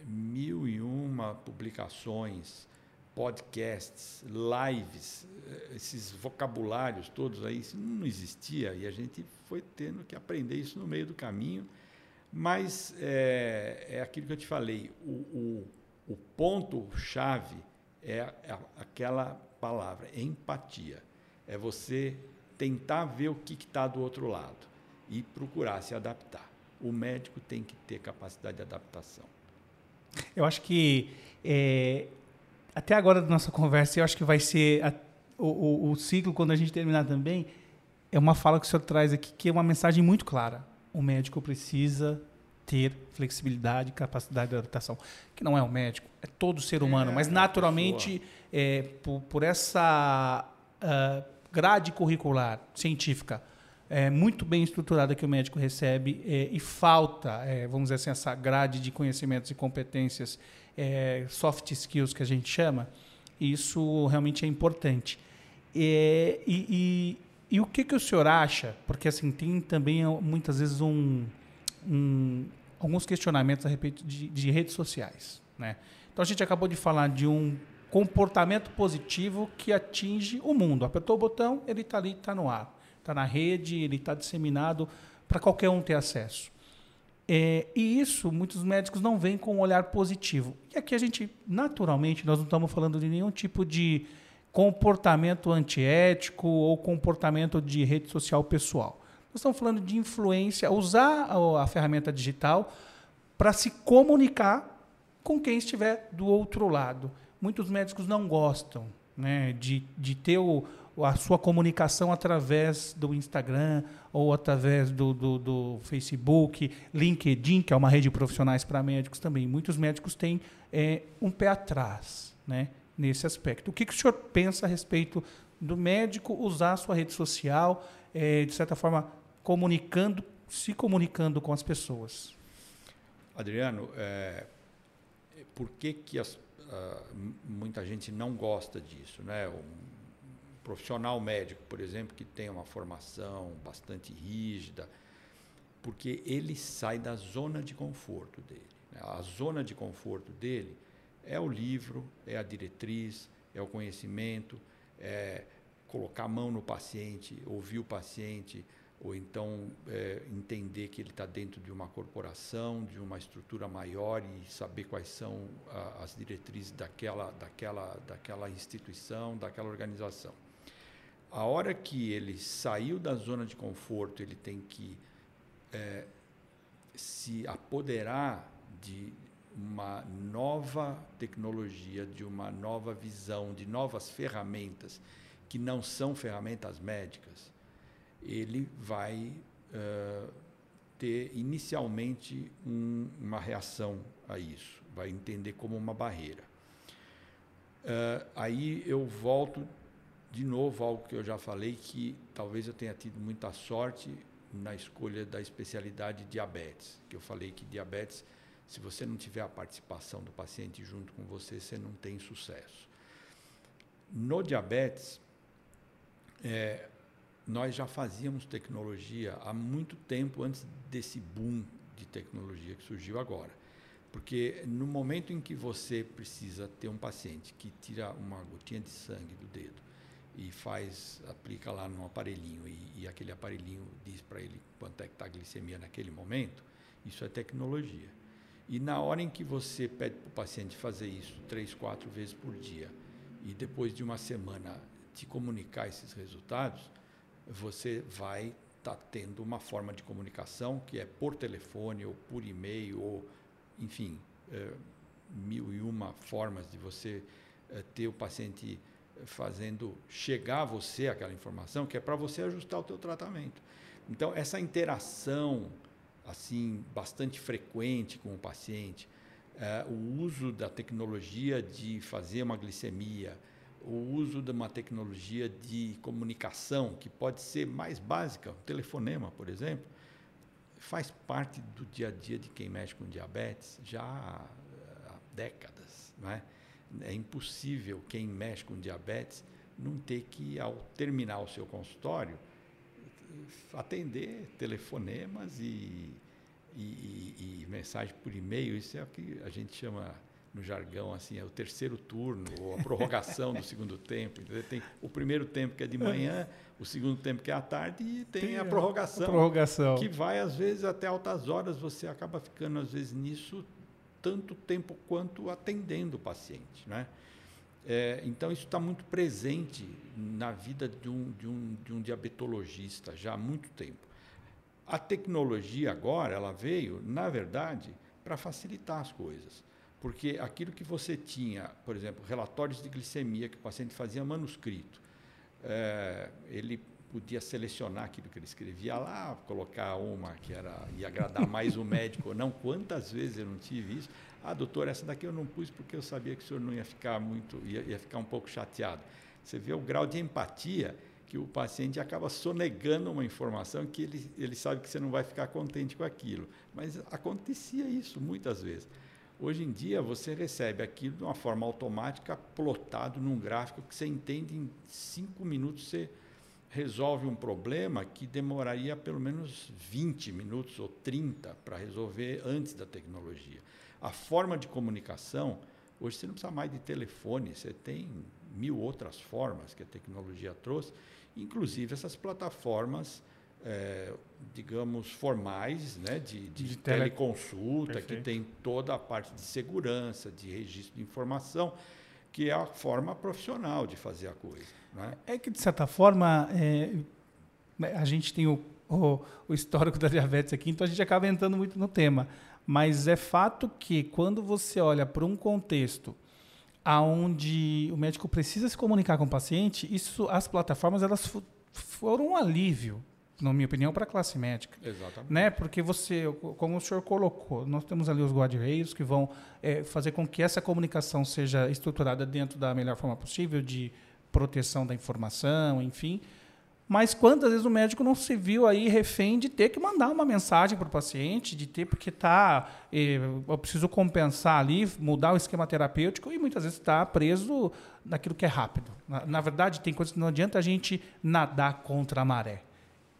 mil e uma publicações, podcasts, lives, eh, esses vocabulários todos aí, isso não existia e a gente foi tendo que aprender isso no meio do caminho. Mas é, é aquilo que eu te falei, o, o, o ponto-chave é, aquela palavra, empatia. É você tentar ver o que está do outro lado e procurar se adaptar. O médico tem que ter capacidade de adaptação. Eu acho que é, até agora da nossa conversa, eu acho que vai ser a, o, o, o, ciclo, quando a gente terminar também, é uma fala que o senhor traz aqui, que é uma mensagem muito clara. O médico precisa ter flexibilidade, capacidade de adaptação. Que não é o médico, é todo ser humano, é, mas naturalmente, é, por, por, essa uh, grade curricular científica é, muito bem estruturada que o médico recebe é, e falta, é, vamos dizer assim, essa grade de conhecimentos e competências, é, soft skills que a gente chama, isso realmente é importante. É, e, e, e, o que, que o senhor acha? Porque assim tem também muitas vezes um, um alguns questionamentos a respeito de, de redes sociais. Né? Então a gente acabou de falar de um comportamento positivo que atinge o mundo. Apertou o botão, ele está ali, está no ar está na rede, ele está disseminado para qualquer um ter acesso. É, e isso muitos médicos não veem com um olhar positivo. E aqui a gente, naturalmente, nós não estamos falando de nenhum tipo de comportamento antiético ou comportamento de rede social pessoal. Nós estamos falando de influência, usar a, a ferramenta digital para se comunicar com quem estiver do outro lado. Muitos médicos não gostam né, de, de ter o, a sua comunicação através do Instagram ou através do, do, do, Facebook, LinkedIn, que é uma rede de profissionais para médicos também. Muitos médicos têm é, um pé atrás né, nesse aspecto. O que, que o senhor pensa a respeito do médico usar a sua rede social, é, de certa forma, comunicando, se comunicando com as pessoas? Adriano, é, por que, que as, muita gente não gosta disso? Né? Um, profissional médico, por exemplo, que tem uma formação bastante rígida, porque ele sai da zona de conforto dele. Né? A zona de conforto dele é o livro, é a diretriz, é o conhecimento, é colocar a mão no paciente, ouvir o paciente, ou então é, entender que ele está dentro de uma corporação, de uma estrutura maior e saber quais são a, as diretrizes daquela, daquela, daquela instituição, daquela organização. A hora que ele saiu da zona de conforto, ele tem que é, se apoderar de uma nova tecnologia, de uma nova visão, de novas ferramentas que não são ferramentas médicas, ele vai uh, ter inicialmente um, uma reação a isso, vai entender como uma barreira. Uh, aí eu volto de novo algo que eu já falei, que talvez eu tenha tido muita sorte na escolha da especialidade diabetes, que eu falei que diabetes, se você não tiver a participação do paciente junto com você, você não tem sucesso. No diabetes, é, nós já fazíamos tecnologia há muito tempo antes desse boom de tecnologia que surgiu agora. Porque no momento em que você precisa ter um paciente que tira uma gotinha de sangue do dedo e faz, aplica lá num aparelhinho e, e aquele aparelhinho diz para ele quanto é que está a glicemia naquele momento, isso é tecnologia. E na hora em que você pede para o paciente fazer isso três, quatro vezes por dia e depois de uma semana te comunicar esses resultados, você vai estar tá tendo uma forma de comunicação que é por telefone ou por e-mail ou, enfim, é, mil e uma formas de você é, ter o paciente fazendo chegar a você aquela informação que é para você ajustar o teu tratamento. Então essa interação assim bastante frequente com o paciente, é, o uso da tecnologia de fazer uma glicemia, o uso de uma tecnologia de comunicação que pode ser mais básica, o telefonema, por exemplo, faz parte do dia a dia de quem mexe com diabetes já há décadas, não é? é impossível quem mexe com diabetes não ter que, ao terminar o seu consultório, atender telefonemas e, e, e, e mensagem por e-mail. Isso é o que a gente chama no jargão assim é o terceiro turno ou a prorrogação do segundo tempo entendeu? tem o primeiro tempo que é de manhã o segundo tempo que é à tarde e tem, tem a, prorrogação, a prorrogação que vai às vezes até altas horas você acaba ficando às vezes nisso tanto tempo quanto atendendo o paciente. Né? É, então, isso está muito presente na vida de um, de, um, de um diabetologista já há muito tempo. A tecnologia agora, ela veio, na verdade, para facilitar as coisas. Porque aquilo que você tinha, por exemplo, relatórios de glicemia que o paciente fazia manuscrito, é, ele podia selecionar aquilo que ele escrevia lá, colocar uma que era ia agradar mais o médico ou não. Quantas vezes eu não tive isso? Ah, doutor, essa daqui eu não pus porque eu sabia que o senhor não ia ficar muito, ia, ia ficar um pouco chateado. Você vê o grau de empatia que o paciente acaba sonegando uma informação que ele, ele sabe que você não vai ficar contente com aquilo. Mas acontecia isso muitas vezes. Hoje em dia, você recebe aquilo de uma forma automática, plotado num gráfico que você entende em cinco minutos, você resolve um problema que demoraria pelo menos 20 minutos ou 30 para resolver antes da tecnologia. A forma de comunicação, hoje você não precisa mais de telefone, você tem mil outras formas que a tecnologia trouxe, inclusive essas plataformas, é, digamos, formais, né, de, de, de teleconsulta, Perfeito. que tem toda a parte de segurança, de registro de informação, que é a forma profissional de fazer a coisa. Né? É que, de certa forma, é, a gente tem o, o, o, histórico da diabetes aqui, então a gente acaba entrando muito no tema. Mas é fato que, quando você olha para um contexto aonde o médico precisa se comunicar com o paciente, isso, as plataformas elas foram um alívio na minha opinião, para a classe médica. Exatamente. Né? Porque você, como o senhor colocou, nós temos ali os guardrails que vão é, fazer com que essa comunicação seja estruturada dentro da melhor forma possível, de proteção da informação, enfim. Mas quantas vezes o médico não se viu aí refém de ter que mandar uma mensagem para o paciente, de ter porque tá, eh, eu preciso compensar ali, mudar o esquema terapêutico e muitas vezes está preso naquilo que é rápido. Na, na verdade, tem coisas que não adianta a gente nadar contra a maré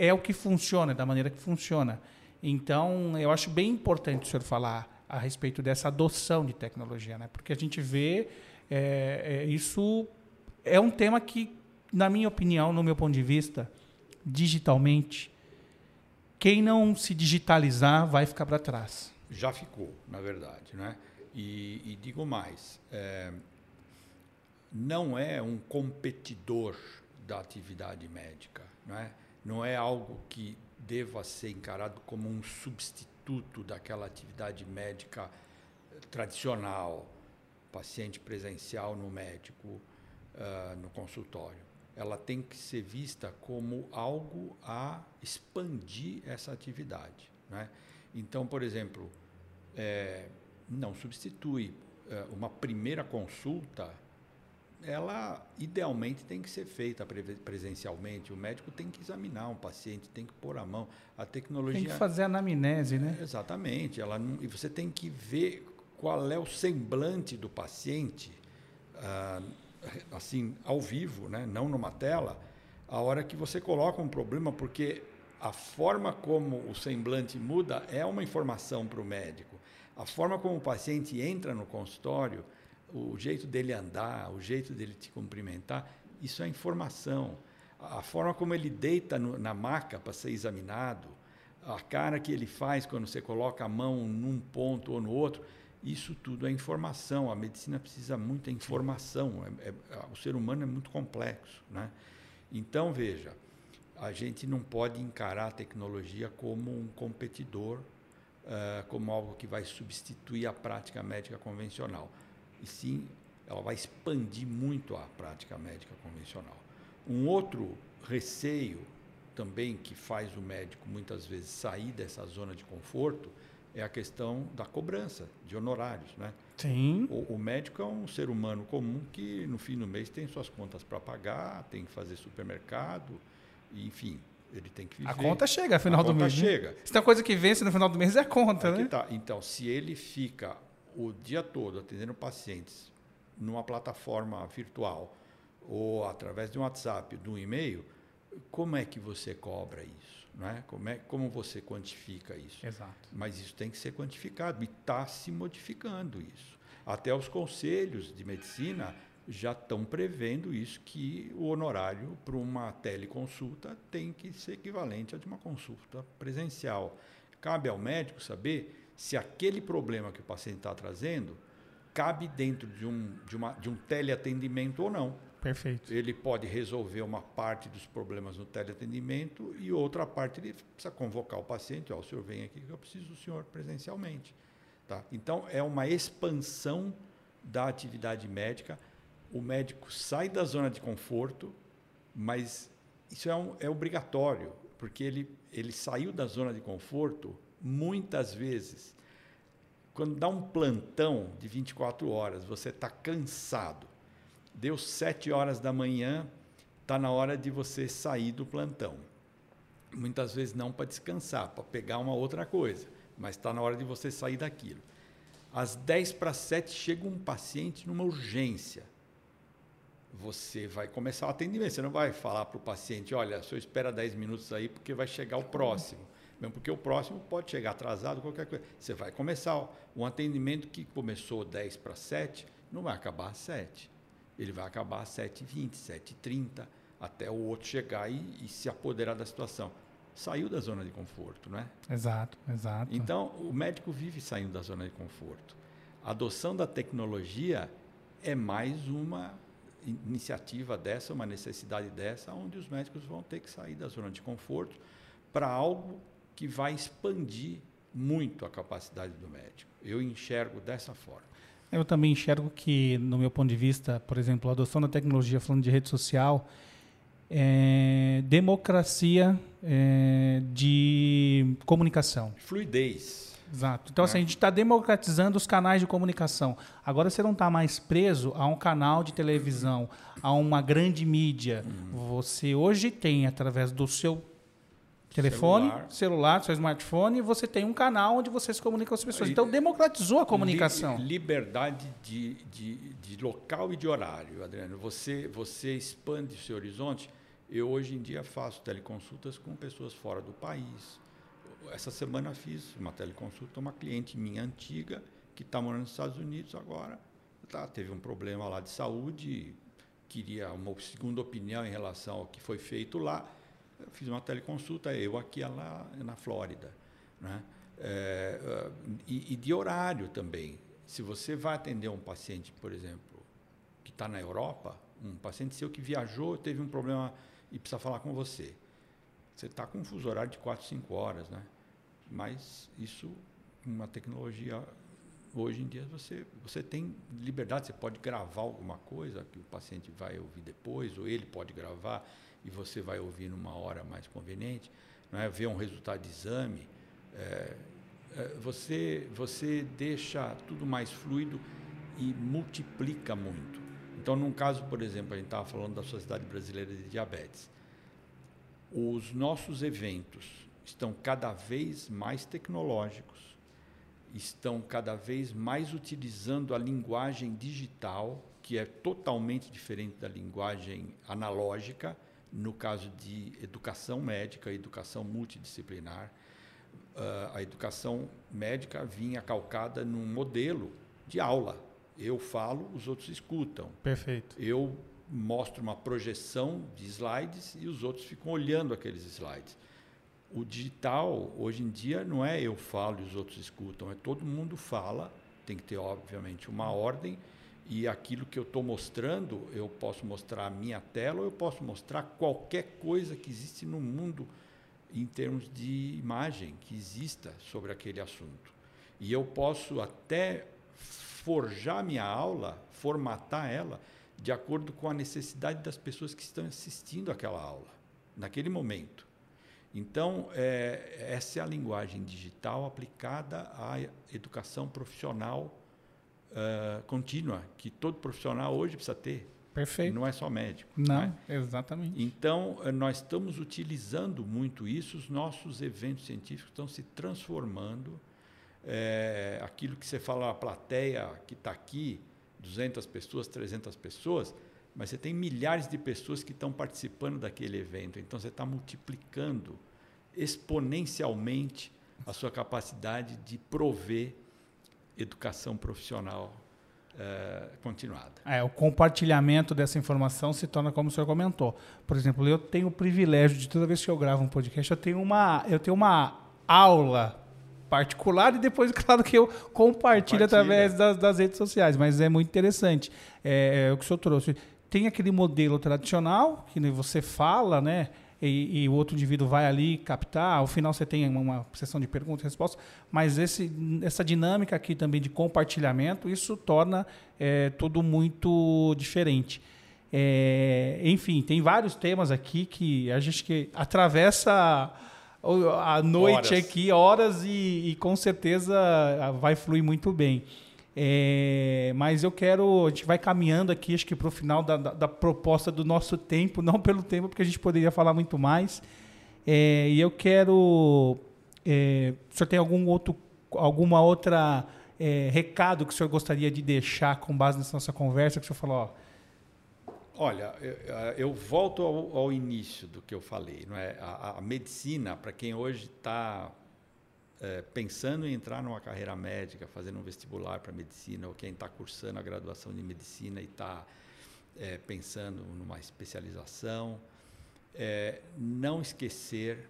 é o que funciona, da maneira que funciona. Então, eu acho bem importante o senhor falar a respeito dessa adoção de tecnologia, né? porque a gente vê é, é, isso é um tema que, na minha opinião, no meu ponto de vista, digitalmente, quem não se digitalizar vai ficar para trás. Já ficou, na verdade, né? E, e digo mais, é, não é um competidor da atividade médica, não é? Não é algo que deva ser encarado como um substituto daquela atividade médica tradicional, paciente presencial no médico, uh, no consultório. Ela tem que ser vista como algo a expandir essa atividade. Né? Então, por exemplo, é, não substitui é, uma primeira consulta ela idealmente tem que ser feita presencialmente. O médico tem que examinar um paciente, tem que pôr a mão. A tecnologia. Tem que fazer anamnese, né? Exatamente. Ela não, e você tem que ver qual é o semblante do paciente, ah, assim, ao vivo, né? não numa tela, a hora que você coloca um problema, porque a forma como o semblante muda é uma informação para o médico. A forma como o paciente entra no consultório o jeito dele andar, o jeito dele te cumprimentar, isso é informação. A forma como ele deita no, na maca para ser examinado, a cara que ele faz quando você coloca a mão num ponto ou no outro, isso tudo é informação. A medicina precisa muita informação. É, é, o ser humano é muito complexo. Né? Então, veja, a gente não pode encarar a tecnologia como um competidor, uh, como algo que vai substituir a prática médica convencional e sim ela vai expandir muito a prática médica convencional. Um outro receio também que faz o médico muitas vezes sair dessa zona de conforto é a questão da cobrança de honorários, né? Sim. O, o, médico é um ser humano comum que no fim do mês tem suas contas para pagar, tem que fazer supermercado, enfim, ele tem que viver. A conta chega no final a do mês. Conta chega. Né? Se tem uma coisa que vence no final do mês é a conta, Aqui né? Tá. Então, se ele fica o dia todo atendendo pacientes numa plataforma virtual ou através de um WhatsApp, de um e-mail, como é que você cobra isso? Não é? Como, é, como você quantifica isso? Exato. Mas isso tem que ser quantificado e está se modificando isso. Até os conselhos de medicina já estão prevendo isso, que o honorário para uma teleconsulta tem que ser equivalente a de uma consulta presencial. Cabe ao médico saber se aquele problema que o paciente está trazendo cabe dentro de um, de, uma, de um teleatendimento ou não. Perfeito. Ele pode resolver uma parte dos problemas no teleatendimento e outra parte ele precisa convocar o paciente. Ó, o senhor vem aqui que eu preciso do senhor presencialmente. Tá? Então, é uma expansão da atividade médica. O médico sai da zona de conforto, mas isso é, um, é obrigatório, porque ele, ele saiu da zona de conforto muitas vezes, quando dá um plantão de 24 horas, você está cansado, deu 7 horas da manhã, está na hora de você sair do plantão. Muitas vezes não para descansar, para pegar uma outra coisa, mas está na hora de você sair daquilo. Às 10 para 7 chega um paciente numa urgência. Você vai começar o atendimento. Você não vai falar para o paciente: olha, senhor espera 10 minutos aí porque vai chegar o próximo mesmo porque o próximo pode chegar atrasado, qualquer coisa. Você vai começar um atendimento que começou 10 para 7, não vai acabar às 7. Ele vai acabar às 7h20, 7h30, até o outro chegar e, e se apoderar da situação. Saiu da zona de conforto, não é? Exato, exato. Então, o médico vive saindo da zona de conforto. A adoção da tecnologia é mais uma iniciativa dessa, uma necessidade dessa, onde os médicos vão ter que sair da zona de conforto para algo que vai expandir muito a capacidade do médico. Eu enxergo dessa forma. Eu também enxergo que, no meu ponto de vista, por exemplo, a adoção da tecnologia, falando de rede social, é democracia é, de comunicação. Fluidez. Exato. Então, assim, a gente está democratizando os canais de comunicação. Agora você não está mais preso a um canal de televisão, a uma grande mídia. Uhum. Você hoje tem, através do seu Telefone, celular. celular, seu smartphone, você tem um canal onde você se comunica com as pessoas. Então, democratizou a comunicação. Liberdade de, de, de local e de horário, Adriano. Você, você expande o seu horizonte. Eu, hoje em dia, faço teleconsultas com pessoas fora do país. Essa semana fiz uma teleconsulta uma cliente minha antiga, que está morando nos Estados Unidos agora. Tá, teve um problema lá de saúde, queria uma segunda opinião em relação ao que foi feito lá eu fiz uma teleconsulta, eu aqui, ela na Flórida. Né? É, e, e, de horário também. Se você vai atender um paciente, por exemplo, que está na Europa, um paciente seu que viajou, teve um problema e precisa falar com você. Você está com um fuso horário de 4, 5 horas, né? Mas isso, uma tecnologia, hoje em dia você, você tem liberdade, você pode gravar alguma coisa que o paciente vai ouvir depois, ou ele pode gravar e você vai ouvir numa hora mais conveniente, não é? ver um resultado de exame, é, é, você, você deixa tudo mais fluido e multiplica muito. Então, num caso, por exemplo, a gente estava falando da Sociedade Brasileira de Diabetes. Os nossos eventos estão cada vez mais tecnológicos, estão cada vez mais utilizando a linguagem digital, que é totalmente diferente da linguagem analógica, no caso de educação médica, educação multidisciplinar. Uh, a educação médica vinha calcada num modelo de aula. Eu falo, os outros escutam. Perfeito. Eu mostro uma projeção de slides e os outros ficam olhando aqueles slides. O digital, hoje em dia, não é eu falo e os outros escutam, é todo mundo fala, tem que ter, obviamente, uma ordem, e aquilo que eu estou mostrando, eu posso mostrar a minha tela ou eu posso mostrar qualquer coisa que existe no mundo em termos de imagem que exista sobre aquele assunto. E eu posso até forjar minha aula, formatar ela de acordo com a necessidade das pessoas que estão assistindo aquela aula, naquele momento. Então, é, essa é a linguagem digital aplicada à educação profissional uh, contínua, que todo profissional hoje precisa ter. Perfeito. Não é só médico. Não, né? exatamente. Então, eh, nós estamos utilizando muito isso, os nossos eventos científicos estão se transformando. É, aquilo que você fala, a plateia que está aqui, 200 pessoas, 300 pessoas, mas você tem milhares de pessoas que estão participando daquele evento. Então você está multiplicando exponencialmente a sua capacidade de prover educação profissional é, continuada. É, o compartilhamento dessa informação se torna como o senhor comentou. Por exemplo, eu tenho o privilégio de toda vez que eu gravo um podcast, eu tenho uma, eu tenho uma aula particular e depois, claro, que eu compartilho através das, das, redes sociais. Mas é muito interessante. É, é, o que o senhor trouxe. Tem aquele modelo tradicional, que você fala, né? E, e, o outro indivíduo vai ali captar. Ao final você tem uma sessão de perguntas e respostas. Mas esse, essa dinâmica aqui também de compartilhamento, isso torna é, tudo muito diferente. É, enfim, tem vários temas aqui que a gente que atravessa a noite horas. aqui, horas, e, e, com certeza vai fluir muito bem. É, mas eu quero, a gente vai caminhando aqui, acho que para o final da, da, da, proposta do nosso tempo, não pelo tempo, porque a gente poderia falar muito mais. É, e eu quero. É, o senhor tem algum outro, alguma outra é, recado que o senhor gostaria de deixar com base nessa nossa conversa? Que o senhor falou, ó, Olha, eu, eu volto ao, ao, início do que eu falei. Não é? a, a medicina, para quem hoje está é, pensando em entrar numa carreira médica, fazendo um vestibular para medicina, ou quem está cursando a graduação de medicina e está é, pensando numa especialização, é, não esquecer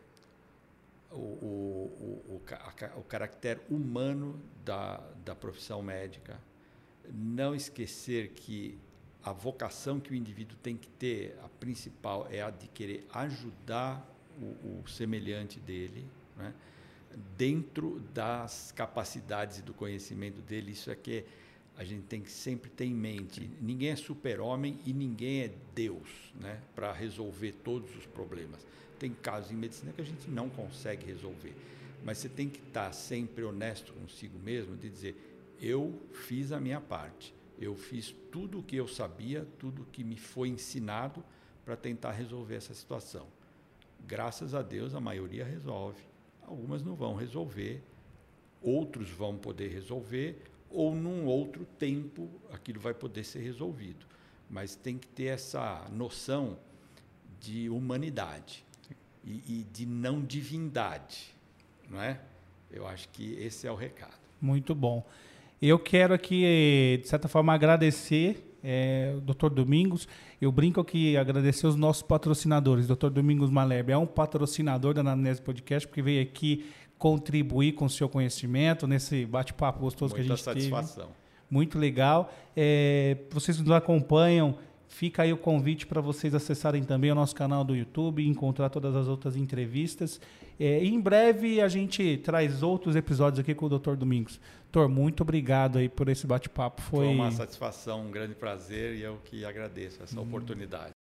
o, o, o, o, o caractere humano da, da profissão médica, não esquecer que a vocação que o indivíduo tem que ter, a principal, é a de querer ajudar o, o semelhante dele, né? Dentro das capacidades e do conhecimento dele. Isso é que a gente tem que sempre ter em mente. Ninguém é super-homem e ninguém é Deus né? para resolver todos os problemas. Tem casos em medicina que a gente não consegue resolver. Mas você tem que estar sempre honesto consigo mesmo, de dizer: eu fiz a minha parte eu fiz tudo o que eu sabia, tudo o que me foi ensinado para tentar resolver essa situação. Graças a Deus, a maioria resolve. Algumas não vão resolver, outros vão poder resolver, ou num outro tempo aquilo vai poder ser resolvido. Mas tem que ter essa noção de humanidade e, e de não divindade, não é? Eu acho que esse é o recado. Muito bom. Eu quero aqui, de certa forma, agradecer é, Dr. Domingos. Eu brinco aqui agradecer os nossos patrocinadores. Dr. Domingos Maleb é um patrocinador da Anamnese Podcast, porque veio aqui contribuir com o seu conhecimento nesse bate-papo gostoso Muita que a gente satisfação. teve. Muito legal. É, vocês nos acompanham Fica aí o convite para vocês acessarem também o nosso canal do YouTube e encontrar todas as outras entrevistas. É, em breve a gente traz outros episódios aqui com o Dr. Domingos. Doutor, muito obrigado aí por esse bate-papo. Foi... Foi... uma satisfação, um grande prazer e eu que agradeço essa hum. oportunidade.